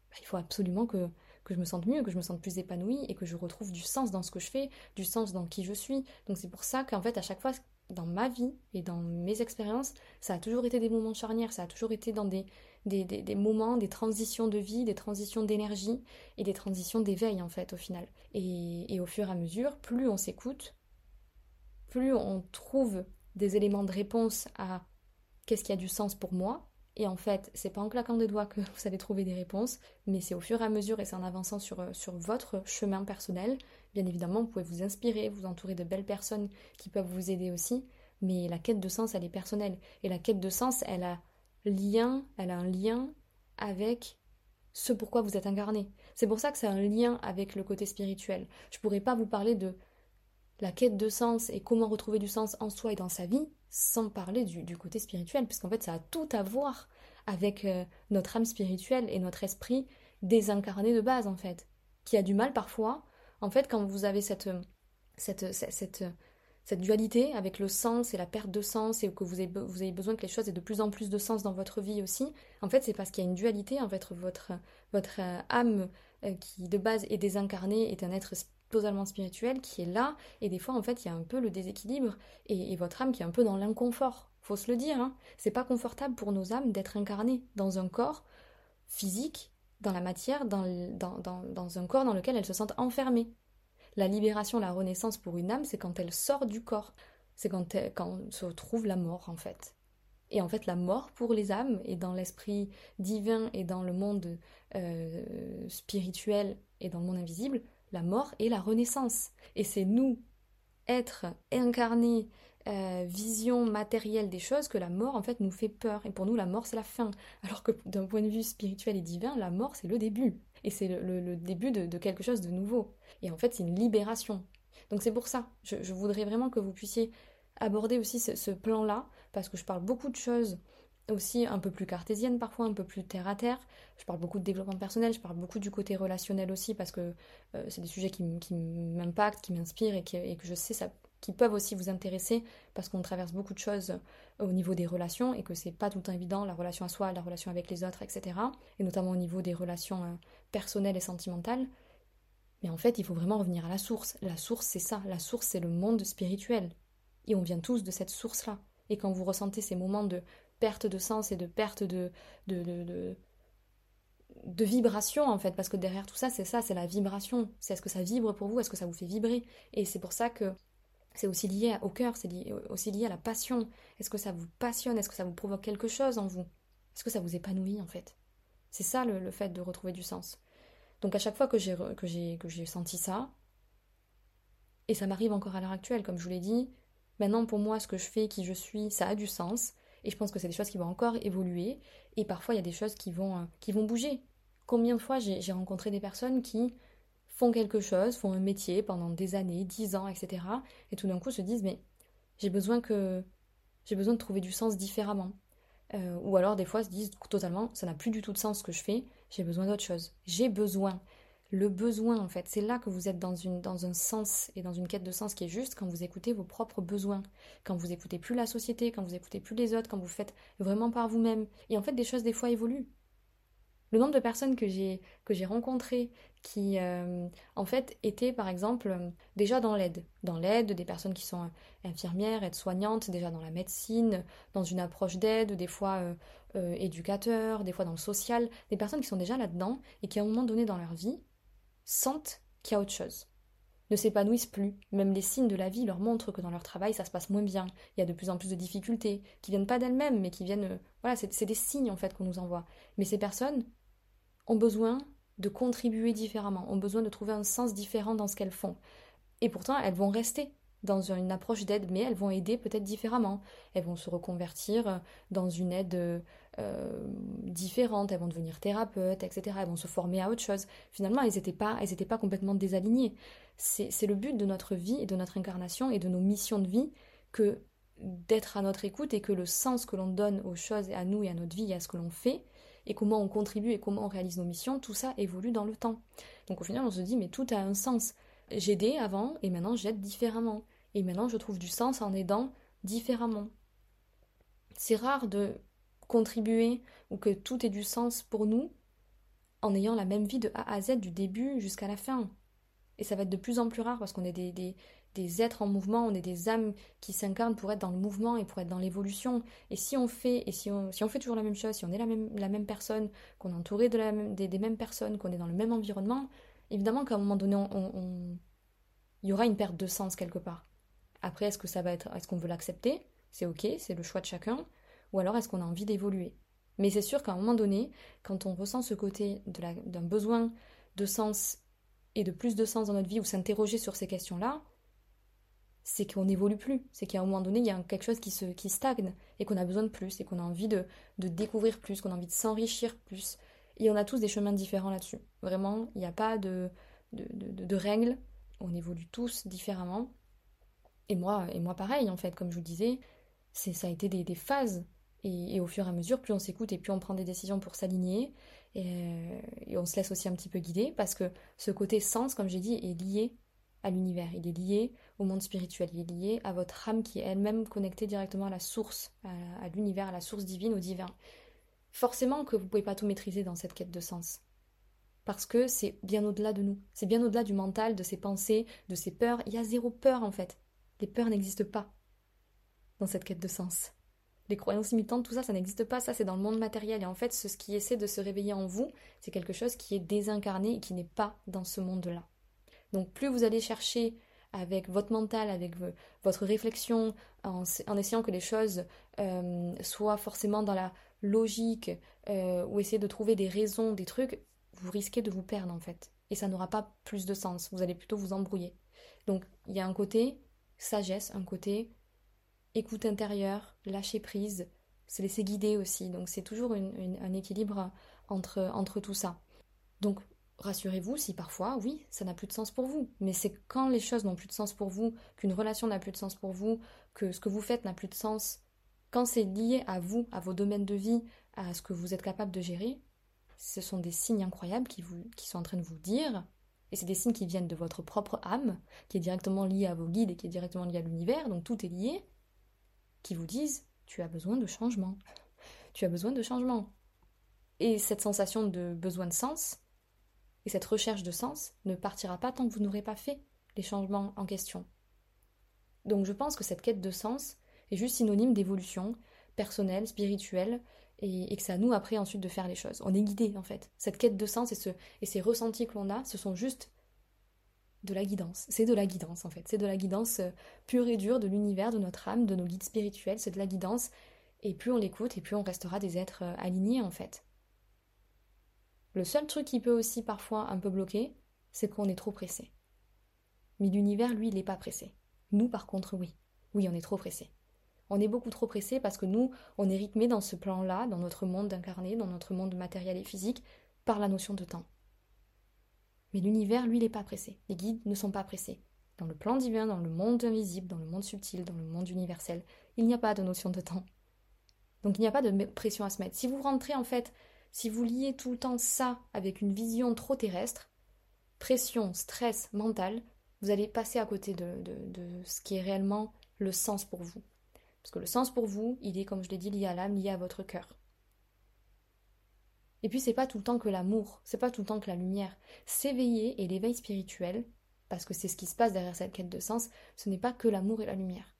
bah, il faut absolument que, que je me sente mieux, que je me sente plus épanouie et que je retrouve du sens dans ce que je fais, du sens dans qui je suis. Donc c'est pour ça qu'en fait à chaque fois dans ma vie et dans mes expériences, ça a toujours été des moments charnières, ça a toujours été dans des, des, des, moments, des transitions de vie, des transitions d'énergie et des transitions d'éveil en fait au final. Et, au fur et à mesure, plus on s'écoute, plus on trouve des éléments de réponse à qu'est-ce qui a du sens pour moi, et en fait, c'est pas en claquant des doigts que vous allez trouver des réponses, mais c'est au fur et à mesure et c'est en avançant sur, sur votre chemin personnel. Bien évidemment, vous pouvez vous inspirer, vous entourer de belles personnes qui peuvent vous aider aussi, mais la quête de sens, elle est personnelle. Et la quête de sens, elle a lien, elle a un lien avec ce pourquoi vous êtes incarné. C'est pour ça que c'est un lien avec le côté spirituel. Je pourrais pas vous parler de la quête de sens et comment retrouver du sens en soi et dans sa vie sans parler du, côté spirituel, puisqu'en fait ça a tout à voir avec euh, notre âme spirituelle et notre esprit désincarné de base en fait, qui a du mal parfois, en fait quand vous avez cette, cette, cette, cette dualité avec le sens et la perte de sens et que vous avez, besoin que les choses aient de plus en plus de sens dans votre vie aussi, en fait c'est parce qu'il y a une dualité, en fait votre, votre euh, âme euh, qui de base est désincarnée est un être totalement spirituel qui est là, et des fois en fait il y a un peu le déséquilibre, et, votre âme qui est un peu dans l'inconfort, faut se le dire, hein. c'est pas confortable pour nos âmes d'être incarnées dans un corps physique, dans la matière, dans, dans, dans, un corps dans lequel elles se sentent enfermées. La libération, la renaissance pour une âme, c'est quand elle sort du corps, c'est quand, quand se trouve la mort en fait. Et en fait, la mort pour les âmes, et dans l'esprit divin, et dans le monde euh, spirituel, et dans le monde invisible, la mort et la renaissance. Et c'est nous, être incarné, euh, vision matérielle des choses, que la mort en fait nous fait peur. Et pour nous, la mort c'est la fin. Alors que d'un point de vue spirituel et divin, la mort c'est le début. Et c'est le, début de, quelque chose de nouveau. Et en fait, c'est une libération. Donc c'est pour ça, je, voudrais vraiment que vous puissiez aborder aussi ce plan-là, parce que je parle beaucoup de choses aussi un peu plus cartésienne parfois, un peu plus terre à terre. Je parle beaucoup de développement personnel, je parle beaucoup du côté relationnel aussi parce que euh, c'est des sujets qui, m'impactent, qui m'inspirent et, que je sais ça, qui peuvent aussi vous intéresser parce qu'on traverse beaucoup de choses au niveau des relations et que c'est pas tout le temps évident, la relation à soi, la relation avec les autres, etc. Et notamment au niveau des relations euh, personnelles et sentimentales. Mais en fait, il faut vraiment revenir à la source. La source, c'est ça. La source, c'est le monde spirituel. Et on vient tous de cette source-là. Et quand vous ressentez ces moments de perte de sens et de perte de, de, de, de, vibration en fait, parce que derrière tout ça, c'est ça, c'est la vibration. C'est est-ce que ça vibre pour vous, est-ce que ça vous fait vibrer? Et c'est pour ça que c'est aussi lié au cœur, c'est aussi lié à la passion. Est-ce que ça vous passionne? Est-ce que ça vous provoque quelque chose en vous? Est-ce que ça vous épanouit en fait? C'est ça le, fait de retrouver du sens. Donc à chaque fois que j'ai que j'ai que j'ai senti ça, et ça m'arrive encore à l'heure actuelle, comme je vous l'ai dit, maintenant pour moi ce que je fais, qui je suis, ça a du sens. Et je pense que c'est des choses qui vont encore évoluer. Et parfois, il y a des choses qui vont, euh, qui vont bouger. Combien de fois j'ai rencontré des personnes qui font quelque chose, font un métier pendant des années, dix ans, etc. Et tout d'un coup se disent mais j'ai besoin que j'ai besoin de trouver du sens différemment. Euh, ou alors des fois se disent totalement ça n'a plus du tout de sens ce que je fais, j'ai besoin d'autre chose. J'ai besoin. Le besoin en fait, c'est là que vous êtes dans, une, dans un sens et dans une quête de sens qui est juste quand vous écoutez vos propres besoins, quand vous écoutez plus la société, quand vous écoutez plus les autres, quand vous faites vraiment par vous-même. Et en fait des choses des fois évoluent. Le nombre de personnes que j'ai que j'ai rencontrées qui euh, en fait étaient par exemple euh, déjà dans l'aide, dans l'aide des personnes qui sont euh, infirmières, aides-soignantes, déjà dans la médecine, dans une approche d'aide, des fois éducateurs, des fois dans le social, des personnes qui sont déjà là-dedans et qui à un moment donné dans leur vie sentent qu'il y a autre chose ne s'épanouissent plus. Même les signes de la vie leur montrent que dans leur travail, ça se passe moins bien. Il y a de plus en plus de difficultés, qui viennent pas d'elles-mêmes, mais qui viennent. Voilà, c'est des signes en fait qu'on nous envoie. Mais ces personnes ont besoin de contribuer différemment, ont besoin de trouver un sens différent dans ce qu'elles font. Et pourtant, elles vont rester dans une approche d'aide, mais elles vont aider peut-être différemment. Elles vont se reconvertir dans une aide euh, différente, elles vont devenir thérapeutes, etc. Elles vont se former à autre chose. Finalement, elles n'étaient pas, elles pas complètement désalignées. C'est le but de notre vie et de notre incarnation et de nos missions de vie que d'être à notre écoute et que le sens que l'on donne aux choses, à nous et à notre vie et à ce que l'on fait, et comment on contribue et comment on réalise nos missions, tout ça évolue dans le temps. Donc au final, on se dit, mais tout a un sens. J'aidais avant et maintenant j'aide différemment. Et maintenant je trouve du sens en aidant différemment. C'est rare de contribuer ou que tout ait du sens pour nous en ayant la même vie de A à Z du début jusqu'à la fin. Et ça va être de plus en plus rare parce qu'on est des, des êtres en mouvement, on est des âmes qui s'incarnent pour être dans le mouvement et pour être dans l'évolution. Et si on fait, et si on, si on fait toujours la même chose, si on est la même, la même personne, qu'on est entouré de la des, mêmes personnes, qu'on est dans le même environnement, évidemment qu'à un moment donné, on, il y aura une perte de sens quelque part. Après, est-ce que ça va être, est-ce qu'on veut l'accepter? C'est ok, c'est le choix de chacun. Ou alors est-ce qu'on a envie d'évoluer? Mais c'est sûr qu'à un moment donné, quand on ressent ce côté d'un besoin de sens et de plus de sens dans notre vie ou s'interroger sur ces questions-là, c'est qu'on n'évolue plus. C'est qu'à un moment donné, il y a quelque chose qui, se, qui stagne et qu'on a besoin de plus et qu'on a envie de, découvrir plus, qu'on a envie de s'enrichir plus. Et on a tous des chemins différents là-dessus. Vraiment, il n'y a pas de, de, règles. On évolue tous différemment. Et moi, et moi pareil, en fait, comme je vous disais, c'est, ça a été des, phases. Et, au fur et à mesure, plus on s'écoute et plus on prend des décisions pour s'aligner. Et, et on se laisse aussi un petit peu guider parce que ce côté sens, comme j'ai dit, est lié à l'univers, il est lié au monde spirituel, il est lié à votre âme qui est elle-même connectée directement à la source, à, l'univers, à la source divine, au divin. Forcément que vous ne pouvez pas tout maîtriser dans cette quête de sens. Parce que c'est bien au-delà de nous, c'est bien au-delà du mental, de ses pensées, de ses peurs. Il y a zéro peur en fait. Les peurs n'existent pas dans cette quête de sens. Les croyances imitantes, tout ça, ça n'existe pas, ça c'est dans le monde matériel. Et en fait, ce qui essaie de se réveiller en vous, c'est quelque chose qui est désincarné et qui n'est pas dans ce monde-là. Donc plus vous allez chercher avec votre mental, avec votre réflexion, en, essayant que les choses euh, soient forcément dans la logique, euh, ou essayer de trouver des raisons, des trucs, vous risquez de vous perdre en fait. Et ça n'aura pas plus de sens, vous allez plutôt vous embrouiller. Donc il y a un côté sagesse, un côté écoute intérieure, lâcher prise, se laisser guider aussi. Donc c'est toujours un équilibre entre, entre tout ça. Donc rassurez-vous si parfois, oui, ça n'a plus de sens pour vous. Mais c'est quand les choses n'ont plus de sens pour vous, qu'une relation n'a plus de sens pour vous, que ce que vous faites n'a plus de sens, quand c'est lié à vous, à vos domaines de vie, à ce que vous êtes capable de gérer, ce sont des signes incroyables qui, vous, qui sont en train de vous dire, et c'est des signes qui viennent de votre propre âme, qui est directement liée à vos guides et qui est directement liée à l'univers, donc tout est lié, qui vous disent, tu as besoin de changement. Tu as besoin de changement. Et cette sensation de besoin de sens, et cette recherche de sens ne partira pas tant que vous n'aurez pas fait les changements en question. Donc je pense que cette quête de sens est juste synonyme d'évolution personnelle, spirituelle, et, que c'est à nous après ensuite de faire les choses. On est guidé en fait. Cette quête de sens et, ce, et ces ressentis que l'on a, ce sont juste de la guidance. C'est de la guidance en fait. C'est de la guidance euh, pure et dure de l'univers, de notre âme, de nos guides spirituels. C'est de la guidance. Et plus on l'écoute, et plus on restera des êtres euh, alignés en fait. Le seul truc qui peut aussi parfois un peu bloquer, c'est qu'on est trop pressé. Mais l'univers, lui, il n'est pas pressé. Nous, par contre, oui. Oui, on est trop pressé. On est beaucoup trop pressé parce que nous, on est rythmé dans ce plan-là, dans notre monde incarné, dans notre monde matériel et physique, par la notion de temps. Mais l'univers, lui, n'est pas pressé. Les guides ne sont pas pressés. Dans le plan divin, dans le monde invisible, dans le monde subtil, dans le monde universel, il n'y a pas de notion de temps. Donc il n'y a pas de pression à se mettre. Si vous rentrez en fait, si vous liez tout le temps ça avec une vision trop terrestre, pression, stress mental, vous allez passer à côté de, ce qui est réellement le sens pour vous. Parce que le sens pour vous, il est, comme je l'ai dit, lié à l'âme, lié à votre cœur. Et puis c'est pas tout le temps que l'amour, c'est pas tout le temps que la lumière. S'éveiller et l'éveil spirituel, parce que c'est ce qui se passe derrière cette quête de sens, ce n'est pas que l'amour et la lumière.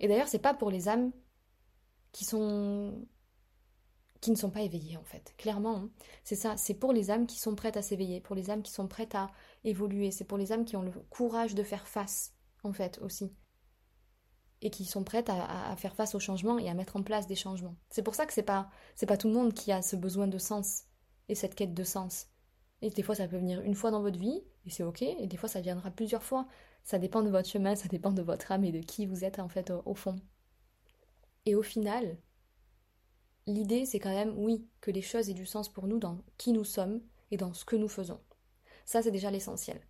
Et d'ailleurs, c'est pas pour les âmes qui sont qui ne sont pas éveillées en fait. Clairement, hein. c'est ça, c'est pour les âmes qui sont prêtes à s'éveiller, pour les âmes qui sont prêtes à évoluer, c'est pour les âmes qui ont le courage de faire face en fait aussi. Et qui sont prêtes à, faire face aux changements et à mettre en place des changements. C'est pour ça que c'est pas c'est pas tout le monde qui a ce besoin de sens et cette quête de sens. Et des fois, ça peut venir une fois dans votre vie, et c'est ok, et des fois, ça viendra plusieurs fois. Ça dépend de votre chemin, ça dépend de votre âme et de qui vous êtes en fait au, fond. Et au final, l'idée, c'est quand même, oui, que les choses aient du sens pour nous dans qui nous sommes et dans ce que nous faisons. Ça, c'est déjà l'essentiel.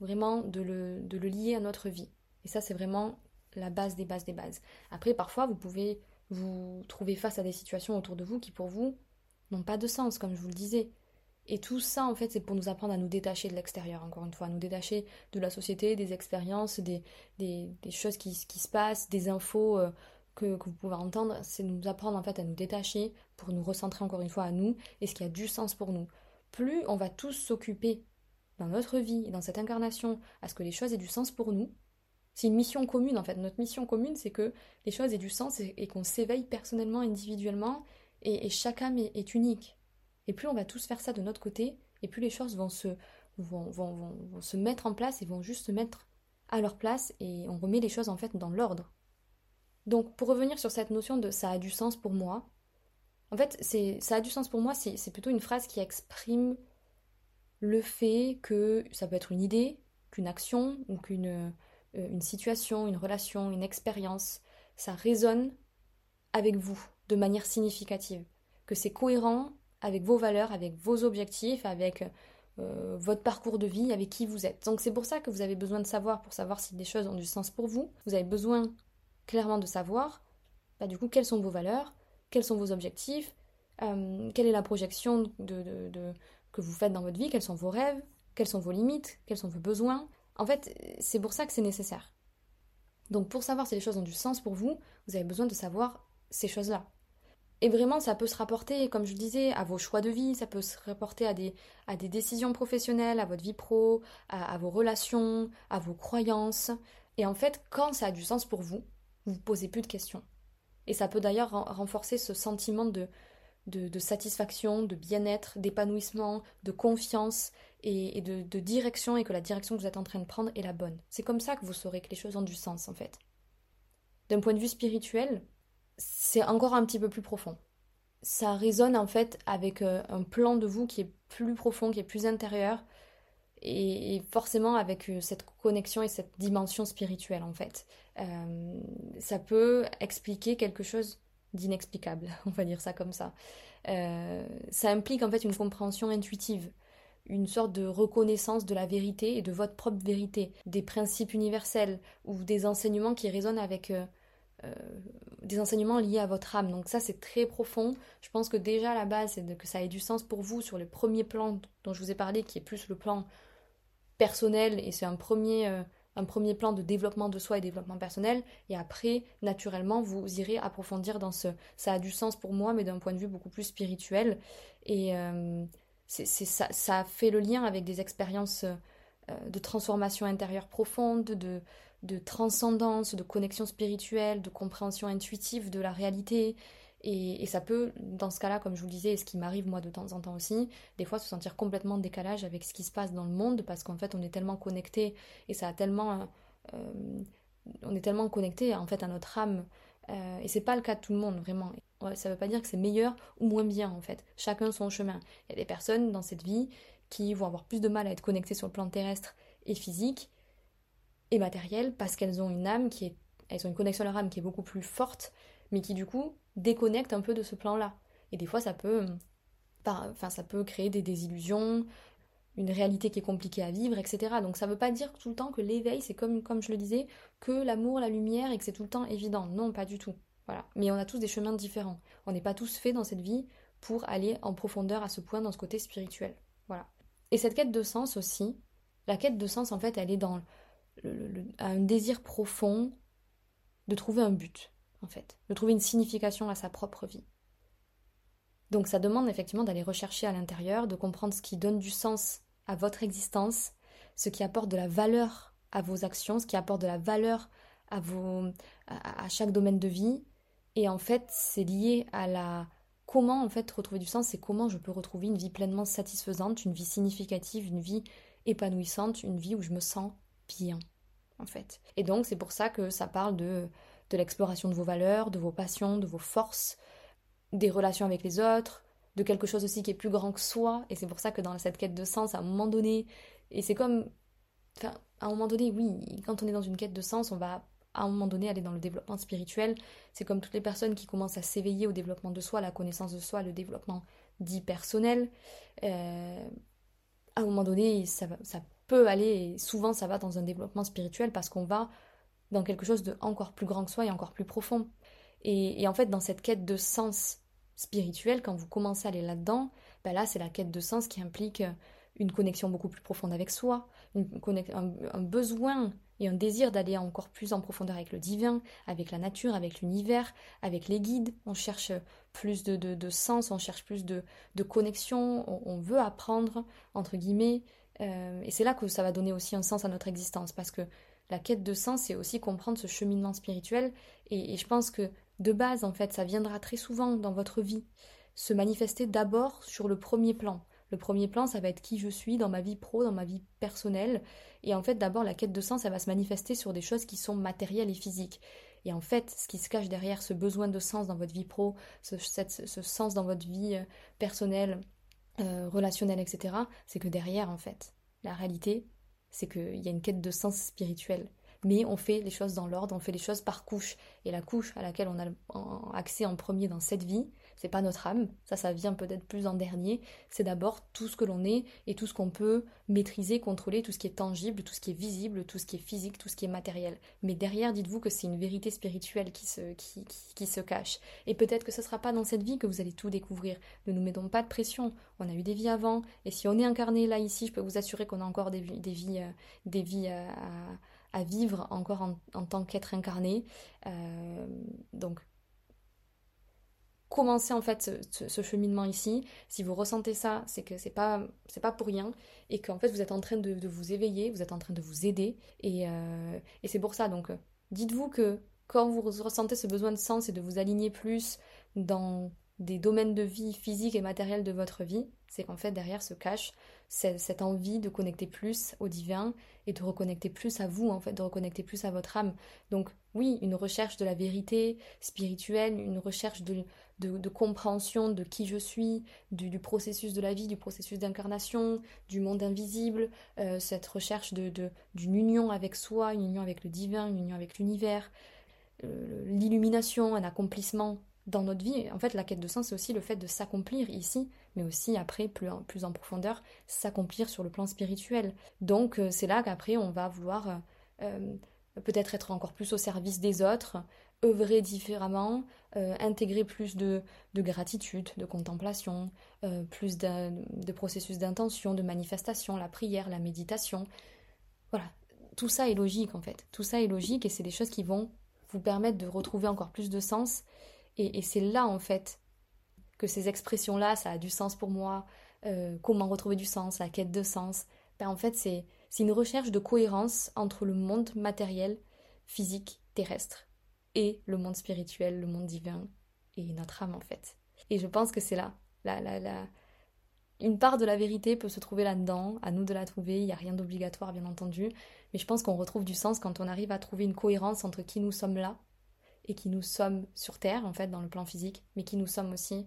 Vraiment, de le, de le lier à notre vie. Et ça, c'est vraiment la base des bases des bases. Après, parfois, vous pouvez vous trouver face à des situations autour de vous qui, pour vous, n'ont pas de sens, comme je vous le disais. Et tout ça, en fait, c'est pour nous apprendre à nous détacher de l'extérieur, encore une fois, à nous détacher de la société, des expériences, des, choses qui, qui, se passent, des infos euh, que, que, vous pouvez entendre. C'est nous apprendre, en fait, à nous détacher pour nous recentrer, encore une fois, à nous et ce qui a du sens pour nous. Plus on va tous s'occuper dans notre vie dans cette incarnation à ce que les choses aient du sens pour nous, c'est une mission commune, en fait. Notre mission commune, c'est que les choses aient du sens et, qu'on s'éveille personnellement, individuellement, et, et chaque âme est unique. Et plus on va tous faire ça de notre côté, et plus les choses vont se, vont, vont, vont, se mettre en place et vont juste se mettre à leur place et on remet les choses en fait dans l'ordre. Donc pour revenir sur cette notion de ça a du sens pour moi, en fait c'est ça a du sens pour moi, c'est plutôt une phrase qui exprime le fait que ça peut être une idée, qu'une action ou qu'une euh, situation, une relation, une expérience, ça résonne avec vous de manière significative, que c'est cohérent avec vos valeurs, avec vos objectifs, avec euh, votre parcours de vie, avec qui vous êtes. Donc c'est pour ça que vous avez besoin de savoir, pour savoir si des choses ont du sens pour vous. Vous avez besoin clairement de savoir, bah, du coup, quelles sont vos valeurs, quels sont vos objectifs, euh, quelle est la projection de, que vous faites dans votre vie, quels sont vos rêves, quelles sont vos limites, quels sont vos besoins. En fait, c'est pour ça que c'est nécessaire. Donc pour savoir si les choses ont du sens pour vous, vous avez besoin de savoir ces choses-là. Et vraiment, ça peut se rapporter, comme je disais, à vos choix de vie, ça peut se rapporter à des, à des décisions professionnelles, à votre vie pro, à, vos relations, à vos croyances. Et en fait, quand ça a du sens pour vous, vous vous posez plus de questions. Et ça peut d'ailleurs renforcer ce sentiment de, de, satisfaction, de bien-être, d'épanouissement, de confiance et, de, de direction, et que la direction que vous êtes en train de prendre est la bonne. C'est comme ça que vous saurez que les choses ont du sens, en fait. D'un point de vue spirituel, c'est encore un petit peu plus profond. Ça résonne en fait avec euh, un plan de vous qui est plus profond, qui est plus intérieur, et, forcément avec euh, cette connexion et cette dimension spirituelle en fait. Euh, ça peut expliquer quelque chose d'inexplicable, on va dire ça comme ça. ça implique en fait une compréhension intuitive, une sorte de reconnaissance de la vérité et de votre propre vérité, des principes universels ou des enseignements qui résonnent avec euh, des enseignements liés à votre âme. Donc ça, c'est très profond. Je pense que déjà, la base, c'est que ça ait du sens pour vous sur le premier plan dont je vous ai parlé, qui est plus le plan personnel, et c'est un premier, euh, un premier plan de développement de soi et développement personnel. Et après, naturellement, vous irez approfondir dans ce... Ça a du sens pour moi, mais d'un point de vue beaucoup plus spirituel. Et euh, c'est, ça, ça fait le lien avec des expériences de transformation intérieure profonde, de de transcendance, de connexion spirituelle, de compréhension intuitive de la réalité. Et, ça peut, dans ce cas-là, comme je vous le disais, et ce qui m'arrive moi de temps en temps aussi, des fois se sentir complètement en décalage avec ce qui se passe dans le monde, parce qu'en fait on est tellement connecté et ça a tellement, euh, on est tellement connecté en fait à notre âme. Euh, et c'est pas le cas de tout le monde vraiment. ça veut pas dire que c'est meilleur ou moins bien en fait. Chacun son chemin. Il y a des personnes dans cette vie qui vont avoir plus de mal à être connectées sur le plan terrestre et physique, et matérielles parce qu'elles ont une âme qui est. Elles ont une connexion à leur âme qui est beaucoup plus forte, mais qui du coup déconnecte un peu de ce plan-là. Et des fois, ça peut, enfin, ça peut créer des désillusions, une réalité qui est compliquée à vivre, etc. Donc ça ne veut pas dire tout le temps que l'éveil, c'est comme, comme je le disais, que l'amour, la lumière et que c'est tout le temps évident. Non, pas du tout. Voilà. Mais on a tous des chemins différents. On n'est pas tous faits dans cette vie pour aller en profondeur à ce point dans ce côté spirituel. Voilà. Et cette quête de sens aussi, la quête de sens en fait, elle est dans un désir profond de trouver un but, en fait, de trouver une signification à sa propre vie. Donc ça demande effectivement d'aller rechercher à l'intérieur, de comprendre ce qui donne du sens à votre existence, ce qui apporte de la valeur à vos actions, ce qui apporte de la valeur à, chaque domaine de vie. Et en fait, c'est lié à la comment en fait retrouver du sens, c'est comment je peux retrouver une vie pleinement satisfaisante, une vie significative, une vie épanouissante, une vie où je me sens bien en fait. Et donc c'est pour ça que ça parle de, de l'exploration de vos valeurs, de vos passions, de vos forces, des relations avec les autres, de quelque chose aussi qui est plus grand que soi. Et c'est pour ça que dans cette quête de sens, à un moment donné, et c'est comme. Enfin, à un moment donné, oui, quand on est dans une quête de sens, on va à un moment donné aller dans le développement spirituel. C'est comme toutes les personnes qui commencent à s'éveiller au développement de soi, la connaissance de soi, le développement dit personnel. Euh, à un moment donné, ça, ça peut aller, et souvent ça va dans un développement spirituel parce qu'on va dans quelque chose de encore plus grand que soi et encore plus profond. Et, en fait, dans cette quête de sens spirituel, quand vous commencez à aller là-dedans, ben là, c'est la quête de sens qui implique une connexion beaucoup plus profonde avec soi, une un, besoin et un désir d'aller encore plus en profondeur avec le divin, avec la nature, avec l'univers, avec les guides. On cherche plus de, sens, on cherche plus de, connexion, on, veut apprendre, entre guillemets. Euh, et c'est là que ça va donner aussi un sens à notre existence, parce que la quête de sens, c'est aussi comprendre ce cheminement spirituel. et je pense que de base, en fait, ça viendra très souvent dans votre vie, se manifester d'abord sur le premier plan. Le premier plan, ça va être qui je suis dans ma vie pro, dans ma vie personnelle. Et en fait, d'abord, la quête de sens, ça va se manifester sur des choses qui sont matérielles et physiques. Et en fait, ce qui se cache derrière ce besoin de sens dans votre vie pro, ce, sens dans votre vie euh, personnelle, euh, relationnelle, etc., c'est que derrière, en fait, la réalité, c'est qu'il y a une quête de sens spirituel mais on fait les choses dans l'ordre, on fait les choses par couche. Et la couche à laquelle on a accès en premier dans cette vie, c'est pas notre âme, ça, ça vient peut-être plus en dernier. C'est d'abord tout ce que l'on est et tout ce qu'on peut maîtriser, contrôler, tout ce qui est tangible, tout ce qui est visible, tout ce qui est physique, tout ce qui est matériel. Mais derrière, dites-vous que c'est une vérité spirituelle qui se, qui, qui, se cache. Et peut-être que ce sera pas dans cette vie que vous allez tout découvrir. Ne nous mettons pas de pression. On a eu des vies avant, et si on est incarné là ici, je peux vous assurer qu'on a encore des, des vies, euh, des vies euh, à vivre encore en, tant qu'être incarné. Euh, donc, commencez en fait ce, cheminement ici. Si vous ressentez ça, c'est que c'est pas c'est pas pour rien et qu'en fait vous êtes en train de, vous éveiller, vous êtes en train de vous aider et, euh, et c'est pour ça. Donc, dites-vous que quand vous ressentez ce besoin de sens et de vous aligner plus dans des domaines de vie physiques et matériels de votre vie, c'est qu'en fait derrière se cache cette envie de connecter plus au divin et de reconnecter plus à vous, en fait, de reconnecter plus à votre âme. Donc oui, une recherche de la vérité spirituelle, une recherche de, de, compréhension de qui je suis, du, processus de la vie, du processus d'incarnation, du monde invisible, euh, cette recherche d'une de, d'une union avec soi, une union avec le divin, une union avec l'univers, euh, l'illumination, un accomplissement dans notre vie. En fait, la quête de sens, c'est aussi le fait de s'accomplir ici, mais aussi après, plus en, plus en profondeur, s'accomplir sur le plan spirituel. Donc, euh, c'est là qu'après, on va vouloir peut-être être encore plus au service des autres, œuvrer différemment, intégrer plus de, gratitude, de contemplation, plus de processus d'intention, de manifestation, la prière, la méditation. Voilà, tout ça est logique en fait. Tout ça est logique et c'est des choses qui vont vous permettre de retrouver encore plus de sens et, c'est là, en fait, que ces expressions-là, ça a du sens pour moi. Euh, comment retrouver du sens, la quête de sens. Ben, en fait, c'est une recherche de cohérence entre le monde matériel, physique, terrestre, et le monde spirituel, le monde divin, et notre âme, en fait. Et je pense que c'est là. La, la, la... Une part de la vérité peut se trouver là-dedans, à nous de la trouver, il n'y a rien d'obligatoire, bien entendu, mais je pense qu'on retrouve du sens quand on arrive à trouver une cohérence entre qui nous sommes là et qui nous sommes sur Terre, en fait, dans le plan physique, mais qui nous sommes aussi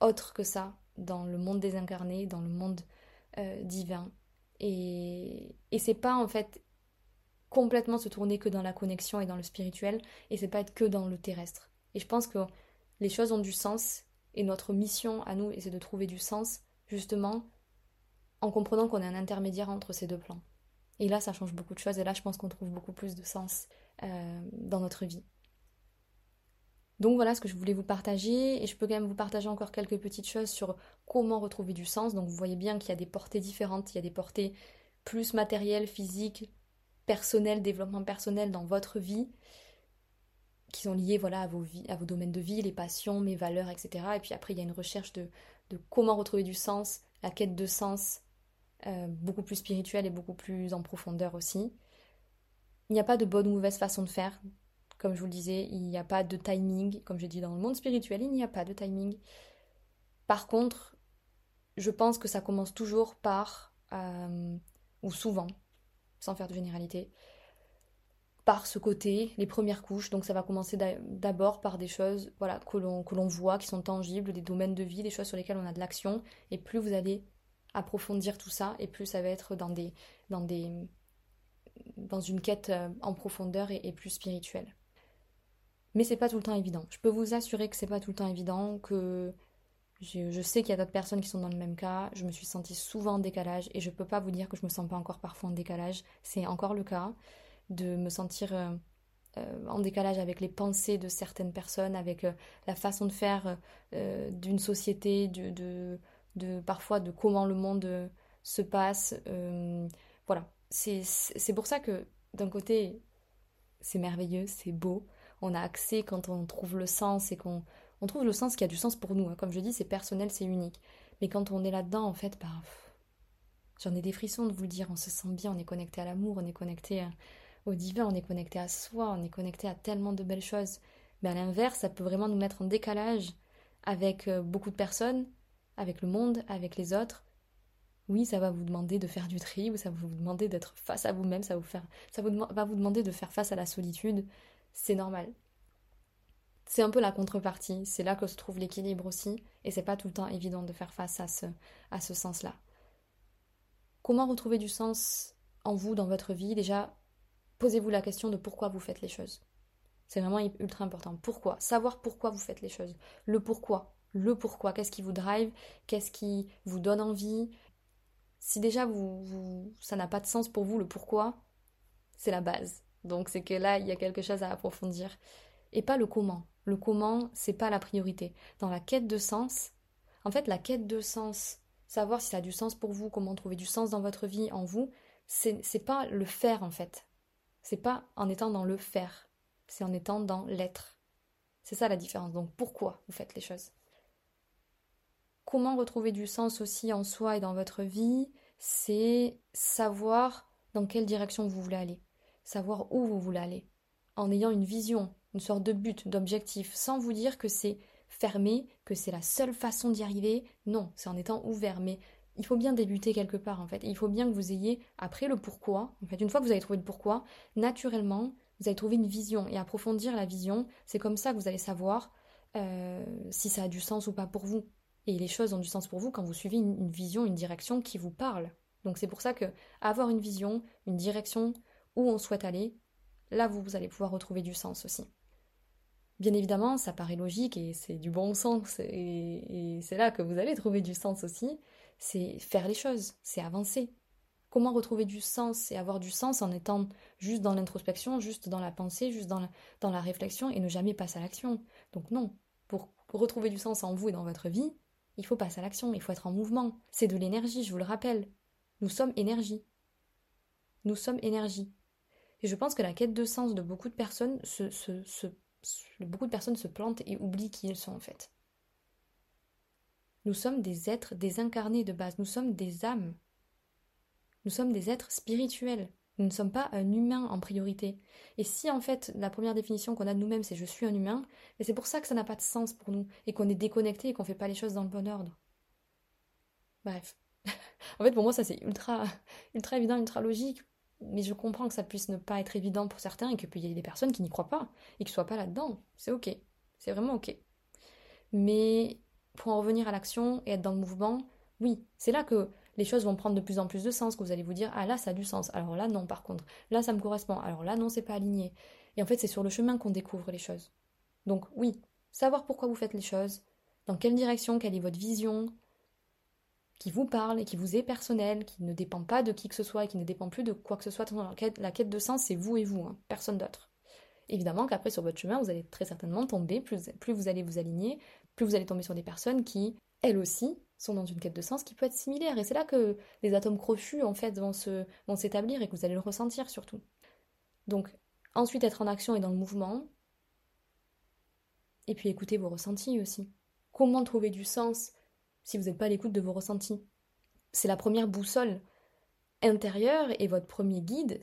autres que ça, dans le monde désincarné, dans le monde euh, divin. Et, et c'est pas, en fait, complètement se tourner que dans la connexion et dans le spirituel, et c'est pas être que dans le terrestre. Et je pense que les choses ont du sens Et notre mission à nous, c'est de trouver du sens, justement, en comprenant qu'on est un intermédiaire entre ces deux plans. Et là, ça change beaucoup de choses, et là, je pense qu'on trouve beaucoup plus de sens euh, dans notre vie. Donc voilà ce que je voulais vous partager, et je peux quand même vous partager encore quelques petites choses sur comment retrouver du sens. Donc vous voyez bien qu'il y a des portées différentes, il y a des portées plus matérielles, physiques, personnelles, développement personnel dans votre vie, qui sont liées voilà, à, vos vies, à vos domaines de vie, les passions, mes valeurs, etc. Et puis après, il y a une recherche de, de comment retrouver du sens, la quête de sens, euh, beaucoup plus spirituelle et beaucoup plus en profondeur aussi. Il n'y a pas de bonne ou mauvaise façon de faire. Comme je vous le disais, il n'y a pas de timing. Comme je dis dans le monde spirituel, il n'y a pas de timing. Par contre, je pense que ça commence toujours par, euh, ou souvent, sans faire de généralité, par ce côté, les premières couches. Donc ça va commencer d'abord par des choses voilà, que l'on voit, qui sont tangibles, des domaines de vie, des choses sur lesquelles on a de l'action. Et plus vous allez approfondir tout ça, et plus ça va être dans, des, dans, des, dans une quête euh, en profondeur et plus spirituelle. Mais c'est pas tout le temps évident. Je peux vous assurer que c'est pas tout le temps évident, que je, sais qu'il y a d'autres personnes qui sont dans le même cas. Je me suis sentie souvent en décalage et je peux pas vous dire que je me sens pas encore parfois en décalage. C'est encore le cas de me sentir euh, euh, en décalage avec les pensées de certaines personnes, avec euh, la façon de faire d'une société, de, parfois de comment le monde se passe. voilà. C'est pour ça que d'un côté, c'est merveilleux, c'est beau on a accès quand on trouve le sens et qu'on on trouve le sens qui a du sens pour nous. Hein. Comme je dis, c'est personnel, c'est unique. Mais quand on est là-dedans, en fait, bah, j'en ai des frissons de vous le dire. On se sent bien, on est connecté à l'amour, on est connecté au divin, on est connecté à soi, on est connecté à tellement de belles choses. Mais à l'inverse, ça peut vraiment nous mettre en décalage avec euh, beaucoup de personnes, avec le monde, avec les autres. Oui, ça va vous demander de faire du tri, ou ça va vous demander d'être face à vous-même, ça, ça va vous demander de faire face à la solitude, c'est normal. C'est un peu la contrepartie, c'est là que se trouve l'équilibre aussi, et c'est pas tout le temps évident de faire face à ce, sens-là. Comment retrouver du sens en vous, dans votre vie? Déjà, posez-vous la question de pourquoi vous faites les choses. C'est vraiment ultra important. Pourquoi? Savoir pourquoi vous faites les choses. Le pourquoi. Le pourquoi. Qu'est-ce qui vous drive? Qu'est-ce qui vous donne envie? Si déjà ça n'a pas de sens pour vous, le pourquoi, c'est la base. Donc c'est que là, il y a quelque chose à approfondir. Et pas le comment. Le comment, c'est pas la priorité. Dans la quête de sens, en fait, la quête de sens, savoir si ça a du sens pour vous, comment trouver du sens dans votre vie, en vous, c'est pas le faire en fait. C'est pas en étant dans le faire, c'est en étant dans l'être. C'est ça la différence. Donc pourquoi vous faites les choses? Comment retrouver du sens aussi en soi et dans votre vie C'est savoir dans quelle direction vous voulez aller savoir où vous voulez aller, en ayant une vision, une sorte de but, d'objectif, sans vous dire que c'est fermé, que c'est la seule façon d'y arriver. Non, c'est en étant ouvert. Mais il faut bien débuter quelque part, en fait. il faut bien que vous ayez, après le pourquoi, en fait, une fois que vous avez trouvé le pourquoi, naturellement, vous allez trouver une vision et approfondir la vision. C'est comme ça que vous allez savoir euh, si ça a du sens ou pas pour vous. Et les choses ont du sens pour vous quand vous suivez une, une vision, une direction qui vous parle. Donc c'est pour ça que avoir une vision, une direction, où on souhaite aller, là vous, allez pouvoir retrouver du sens aussi. Bien évidemment, ça paraît logique et c'est du bon sens et, c'est là que vous allez trouver du sens aussi, c'est faire les choses, c'est avancer. Comment retrouver du sens et avoir du sens en étant juste dans l'introspection, juste dans la pensée, juste dans la, réflexion et ne jamais passer à l'action? Donc non, pour retrouver du sens en vous et dans votre vie, il faut passer à l'action, il faut être en mouvement. C'est de l'énergie, je vous le rappelle. Nous sommes énergie. Nous sommes énergie. Et je pense que la quête de sens de beaucoup de personnes se, beaucoup de personnes se plantent et oublient qui elles sont en fait. Nous sommes des êtres désincarnés de base, nous sommes des âmes. Nous sommes des êtres spirituels. Nous ne sommes pas un humain en priorité. Et si en fait la première définition qu'on a de nous-mêmes c'est je suis un humain, c'est pour ça que ça n'a pas de sens pour nous et qu'on est déconnecté et qu'on ne fait pas les choses dans le bon ordre. Bref. en fait pour moi ça c'est ultra ultra évident, ultra logique mais je comprends que ça puisse ne pas être évident pour certains et qu'il y ait des personnes qui n'y croient pas et qui ne soient pas là-dedans. C'est ok. C'est vraiment ok. Mais pour en revenir à l'action et être dans le mouvement, oui, c'est là que les choses vont prendre de plus en plus de sens, que vous allez vous dire, ah là, ça a du sens. Alors là, non, par contre. Là, ça me correspond. Alors là, non, c'est pas aligné. Et en fait, c'est sur le chemin qu'on découvre les choses. Donc oui, savoir pourquoi vous faites les choses, dans quelle direction, quelle est votre vision, qui vous parle et qui vous est personnelle, qui ne dépend pas de qui que ce soit et qui ne dépend plus de quoi que ce soit. La quête, de sens, c'est vous et vous, hein, personne d'autre. Évidemment qu'après, sur votre chemin, vous allez très certainement tomber, plus, vous allez vous aligner, plus vous allez tomber sur des personnes qui, elles aussi, sont dans une quête de sens qui peut être similaire. Et c'est là que les atomes crochus, en fait, vont, se, vont s'établir et que vous allez le ressentir surtout. Donc, ensuite, être en action et dans le mouvement. Et puis, écouter vos ressentis aussi. Comment trouver du sens si vous n'êtes pas à l'écoute de vos ressentis. C'est la première boussole intérieure et votre premier guide,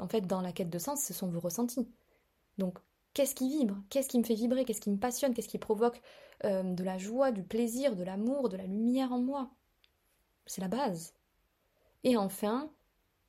en fait, dans la quête de sens, ce sont vos ressentis. Donc, qu'est-ce qui vibre? Qu'est-ce qui me fait vibrer? Qu'est-ce qui me passionne? Qu'est-ce qui provoque euh, de la joie, du plaisir, de l'amour, de la lumière en moi? C'est la base. Et enfin,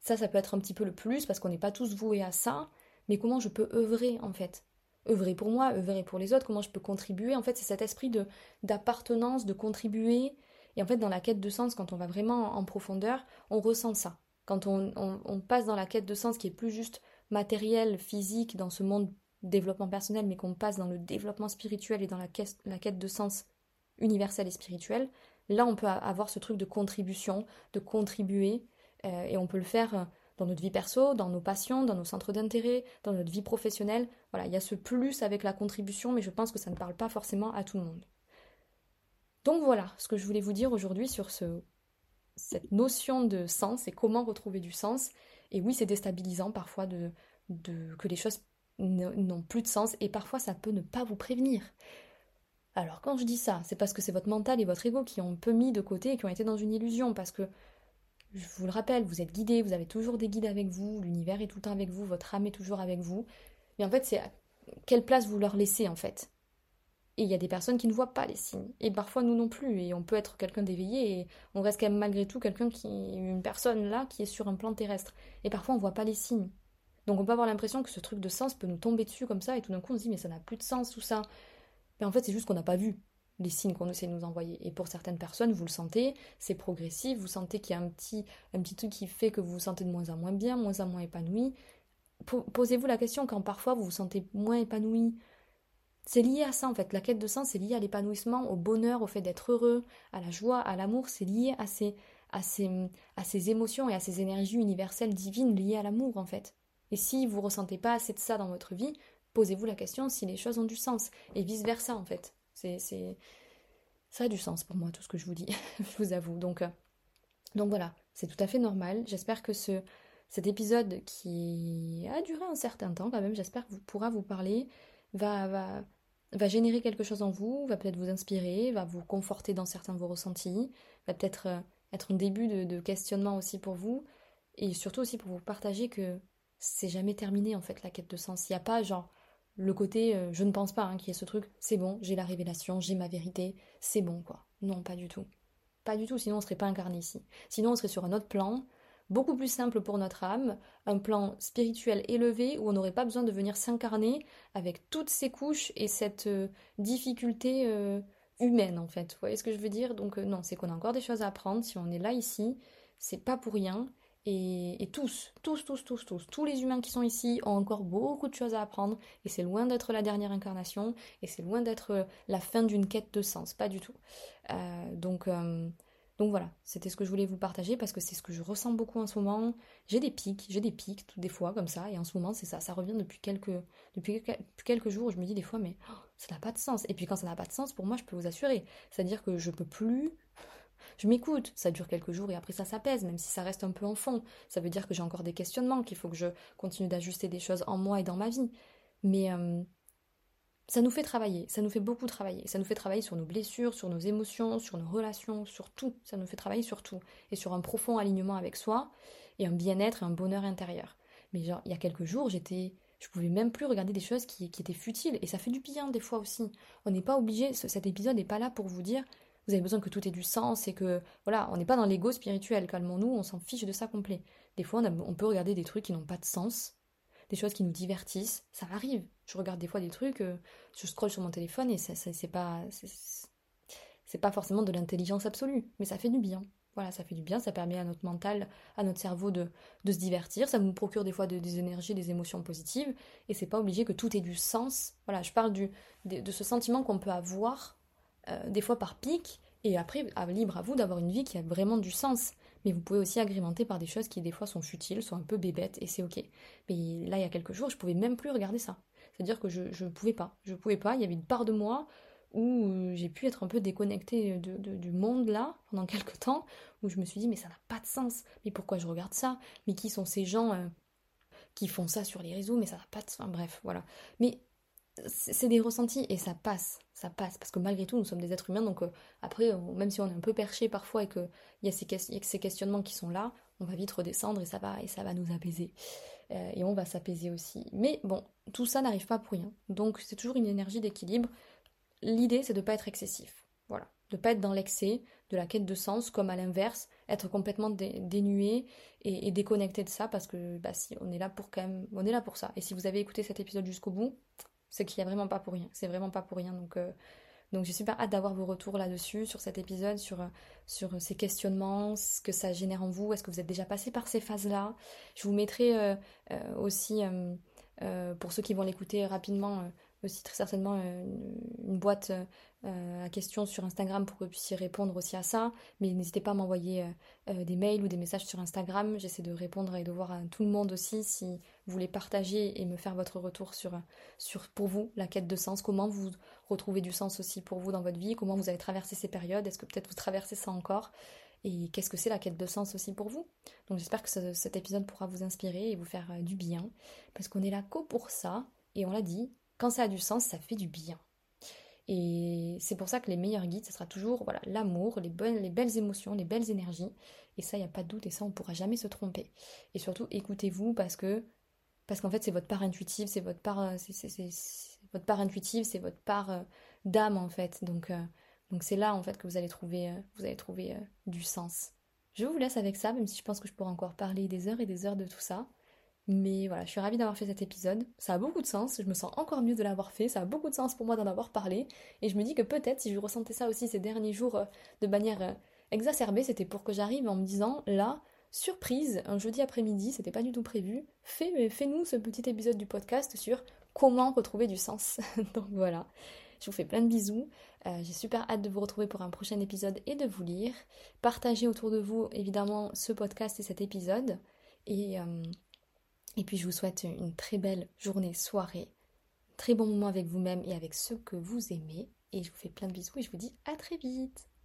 ça, ça peut être un petit peu le plus parce qu'on n'est pas tous voués à ça, mais comment je peux œuvrer en fait? Œuvrer pour moi, œuvrer pour les autres, comment je peux contribuer. En fait, c'est cet esprit de d'appartenance, de contribuer. Et en fait, dans la quête de sens, quand on va vraiment en profondeur, on ressent ça. Quand on, on, passe dans la quête de sens qui est plus juste matériel, physique, dans ce monde développement personnel, mais qu'on passe dans le développement spirituel et dans la quête, la quête de sens universel et spirituel, là, on peut avoir ce truc de contribution, de contribuer, euh, et on peut le faire dans notre vie perso, dans nos passions, dans nos centres d'intérêt, dans notre vie professionnelle. Voilà, il y a ce plus avec la contribution, mais je pense que ça ne parle pas forcément à tout le monde. Donc voilà ce que je voulais vous dire aujourd'hui sur ce, cette notion de sens et comment retrouver du sens. Et oui, c'est déstabilisant parfois de, que les choses n'ont plus de sens et parfois ça peut ne pas vous prévenir. Alors quand je dis ça, c'est parce que c'est votre mental et votre ego qui ont un peu mis de côté et qui ont été dans une illusion parce que je vous le rappelle, vous êtes guidé, vous avez toujours des guides avec vous, l'univers est tout le temps avec vous, votre âme est toujours avec vous. Mais en fait, c'est quelle place vous leur laissez en fait? Et il y a des personnes qui ne voient pas les signes. Et parfois nous non plus. Et on peut être quelqu'un d'éveillé et on reste quand même malgré tout quelqu'un qui. une personne là qui est sur un plan terrestre. Et parfois on ne voit pas les signes. Donc on peut avoir l'impression que ce truc de sens peut nous tomber dessus comme ça et tout d'un coup on se dit mais ça n'a plus de sens tout ça. Mais en fait c'est juste qu'on n'a pas vu les signes qu'on essaie de nous envoyer. Et pour certaines personnes, vous le sentez, c'est progressif, vous sentez qu'il y a un petit, un petit truc qui fait que vous vous sentez de moins en moins bien, moins en moins épanoui. Posez-vous la question quand parfois vous vous sentez moins épanoui. C'est lié à ça en fait. La quête de sens, c'est lié à l'épanouissement, au bonheur, au fait d'être heureux, à la joie, à l'amour. C'est lié à ces, à, ces, émotions et à ces énergies universelles divines liées à l'amour en fait. Et si vous ressentez pas assez de ça dans votre vie, posez-vous la question si les choses ont du sens. Et vice versa en fait. C'est, Ça a du sens pour moi, tout ce que je vous dis, je vous avoue. Donc, euh, donc voilà, c'est tout à fait normal. J'espère que ce, cet épisode qui a duré un certain temps quand même, j'espère que vous pourra vous parler, va, va, va générer quelque chose en vous, va peut-être vous inspirer, va vous conforter dans certains de vos ressentis, va peut-être euh, être un début de, de, questionnement aussi pour vous, et surtout aussi pour vous partager que c'est jamais terminé en fait la quête de sens. Il n'y a pas genre le côté euh, je ne pense pas hein, qu'il y ait ce truc, c'est bon, j'ai la révélation, j'ai ma vérité, c'est bon quoi. Non, pas du tout. Pas du tout, sinon on ne serait pas incarné ici. Sinon on serait sur un autre plan, beaucoup plus simple pour notre âme, un plan spirituel élevé où on n'aurait pas besoin de venir s'incarner avec toutes ces couches et cette euh, difficulté euh, humaine en fait. Vous voyez ce que je veux dire? Donc non, c'est qu'on a encore des choses à apprendre. Si on est là ici, c'est pas pour rien. Et, tous, tous, tous, tous, tous, tous les humains qui sont ici ont encore beaucoup de choses à apprendre, et c'est loin d'être la dernière incarnation, et c'est loin d'être la fin d'une quête de sens, pas du tout. Euh, donc, euh, donc voilà, c'était ce que je voulais vous partager parce que c'est ce que je ressens beaucoup en ce moment. J'ai des pics, j'ai des pics, des fois comme ça, et en ce moment c'est ça, ça revient depuis quelques, depuis jours où je me dis des fois mais oh, ça n'a pas de sens. Et puis quand ça n'a pas de sens, pour moi je peux vous assurer, c'est-à-dire que je peux plus je m'écoute, ça dure quelques jours et après ça s'apaise, même si ça reste un peu en fond. Ça veut dire que j'ai encore des questionnements, qu'il faut que je continue d'ajuster des choses en moi et dans ma vie. Mais euh, ça nous fait travailler, ça nous fait beaucoup travailler. Ça nous fait travailler sur nos blessures, sur nos émotions, sur nos relations, sur tout. Ça nous fait travailler sur tout. Et sur un profond alignement avec soi et un bien-être et un bonheur intérieur. Mais il y a quelques jours, j'étais je pouvais même plus regarder des choses qui, qui, étaient futiles et ça fait du bien des fois aussi. On n'est pas obligé, cet épisode n'est pas là pour vous dire vous avez besoin que tout ait du sens et que, voilà, on n'est pas dans l'ego spirituel, calmons-nous, on s'en fiche de ça complet. Des fois, on, peut regarder des trucs qui n'ont pas de sens, des choses qui nous divertissent, ça m'arrive. Je regarde des fois des trucs, euh, je scrolle sur mon téléphone et ça, c'est pas, c'est pas forcément de l'intelligence absolue, mais ça fait du bien. Voilà, ça fait du bien, ça permet à notre mental, à notre cerveau de, de se divertir, ça nous procure des fois des énergies, des émotions positives, et c'est pas obligé que tout ait du sens. Voilà, je parle du, de ce sentiment qu'on peut avoir des fois par pic, et après, libre à vous d'avoir une vie qui a vraiment du sens. Mais vous pouvez aussi agrémenter par des choses qui des fois sont futiles, sont un peu bébêtes, et c'est ok. Mais là, il y a quelques jours, je pouvais même plus regarder ça. C'est-à-dire que je ne pouvais pas. Je pouvais pas. Il y avait une part de moi où euh, j'ai pu être un peu déconnectée du monde là pendant quelques temps, où je me suis dit mais ça n'a pas de sens. Mais pourquoi je regarde ça? Mais qui sont ces gens euh, qui font ça sur les réseaux? Mais ça n'a pas de sens. Bref, voilà. Mais c'est des ressentis et ça passe, ça passe. Parce que malgré tout, nous sommes des êtres humains, donc euh, après, même si on est un peu perché parfois et qu'il y, a ces, questionnements qui sont là, on va vite redescendre et ça va, et ça va nous apaiser. Euh, et on va s'apaiser aussi. Mais bon, tout ça n'arrive pas pour rien. Donc c'est toujours une énergie d'équilibre. L'idée, c'est de ne pas être excessif. Voilà. De ne pas être dans l'excès, de la quête de sens, comme à l'inverse, être complètement dénué et, déconnecté de ça, parce que bah, si on est là pour quand même, on est là pour ça. Et si vous avez écouté cet épisode jusqu'au bout, c'est qu'il n'y a vraiment pas pour rien. C'est vraiment pas pour rien. Donc, euh, donc j'ai super hâte d'avoir vos retours là-dessus, sur cet épisode, sur, ces questionnements, ce que ça génère en vous. Est-ce que vous êtes déjà passé par ces phases-là? Je vous mettrai euh, euh, aussi, pour ceux qui vont l'écouter rapidement, aussi très certainement une boîte euh, à questions sur Instagram pour que vous puissiez répondre aussi à ça. Mais n'hésitez pas à m'envoyer euh, euh, des mails ou des messages sur Instagram. J'essaie de répondre et de voir à tout le monde aussi si vous voulez partager et me faire votre retour sur, sur pour vous la quête de sens, comment vous retrouvez du sens aussi pour vous dans votre vie, comment vous avez traversé ces périodes, est-ce que peut-être vous traversez ça encore? Et qu'est-ce que c'est la quête de sens aussi pour vous? Donc j'espère que cet épisode pourra vous inspirer et vous faire du bien parce qu'on est là qu'au pour ça et on l'a dit, quand ça a du sens, ça fait du bien. Et c'est pour ça que les meilleurs guides, ce sera toujours voilà l'amour, les, les belles émotions, les belles énergies. Et ça, il n'y a pas de doute, et ça, on ne pourra jamais se tromper. Et surtout, écoutez-vous parce que parce qu'en fait, c'est votre part intuitive, c'est votre part, euh, c'est, intuitive, c'est votre part euh, d'âme en fait. Donc, euh, donc c'est là en fait que vous allez trouver, vous allez trouver du sens. Je vous laisse avec ça, même si je pense que je pourrais encore parler des heures et des heures de tout ça. Mais voilà, je suis ravie d'avoir fait cet épisode. Ça a beaucoup de sens, je me sens encore mieux de l'avoir fait, ça a beaucoup de sens pour moi d'en avoir parlé. Et je me dis que peut-être si je ressentais ça aussi ces derniers jours euh, de manière euh, exacerbée, c'était pour que j'arrive en me disant là, surprise, un jeudi après-midi, c'était pas du tout prévu, fais-nous ce petit épisode du podcast sur comment retrouver du sens. Donc voilà, je vous fais plein de bisous. Euh, j'ai super hâte de vous retrouver pour un prochain épisode et de vous lire. Partagez autour de vous évidemment ce podcast et cet épisode. Et, et puis je vous souhaite une très belle journée, soirée, très bon moment avec vous-même et avec ceux que vous aimez. Et je vous fais plein de bisous et je vous dis à très vite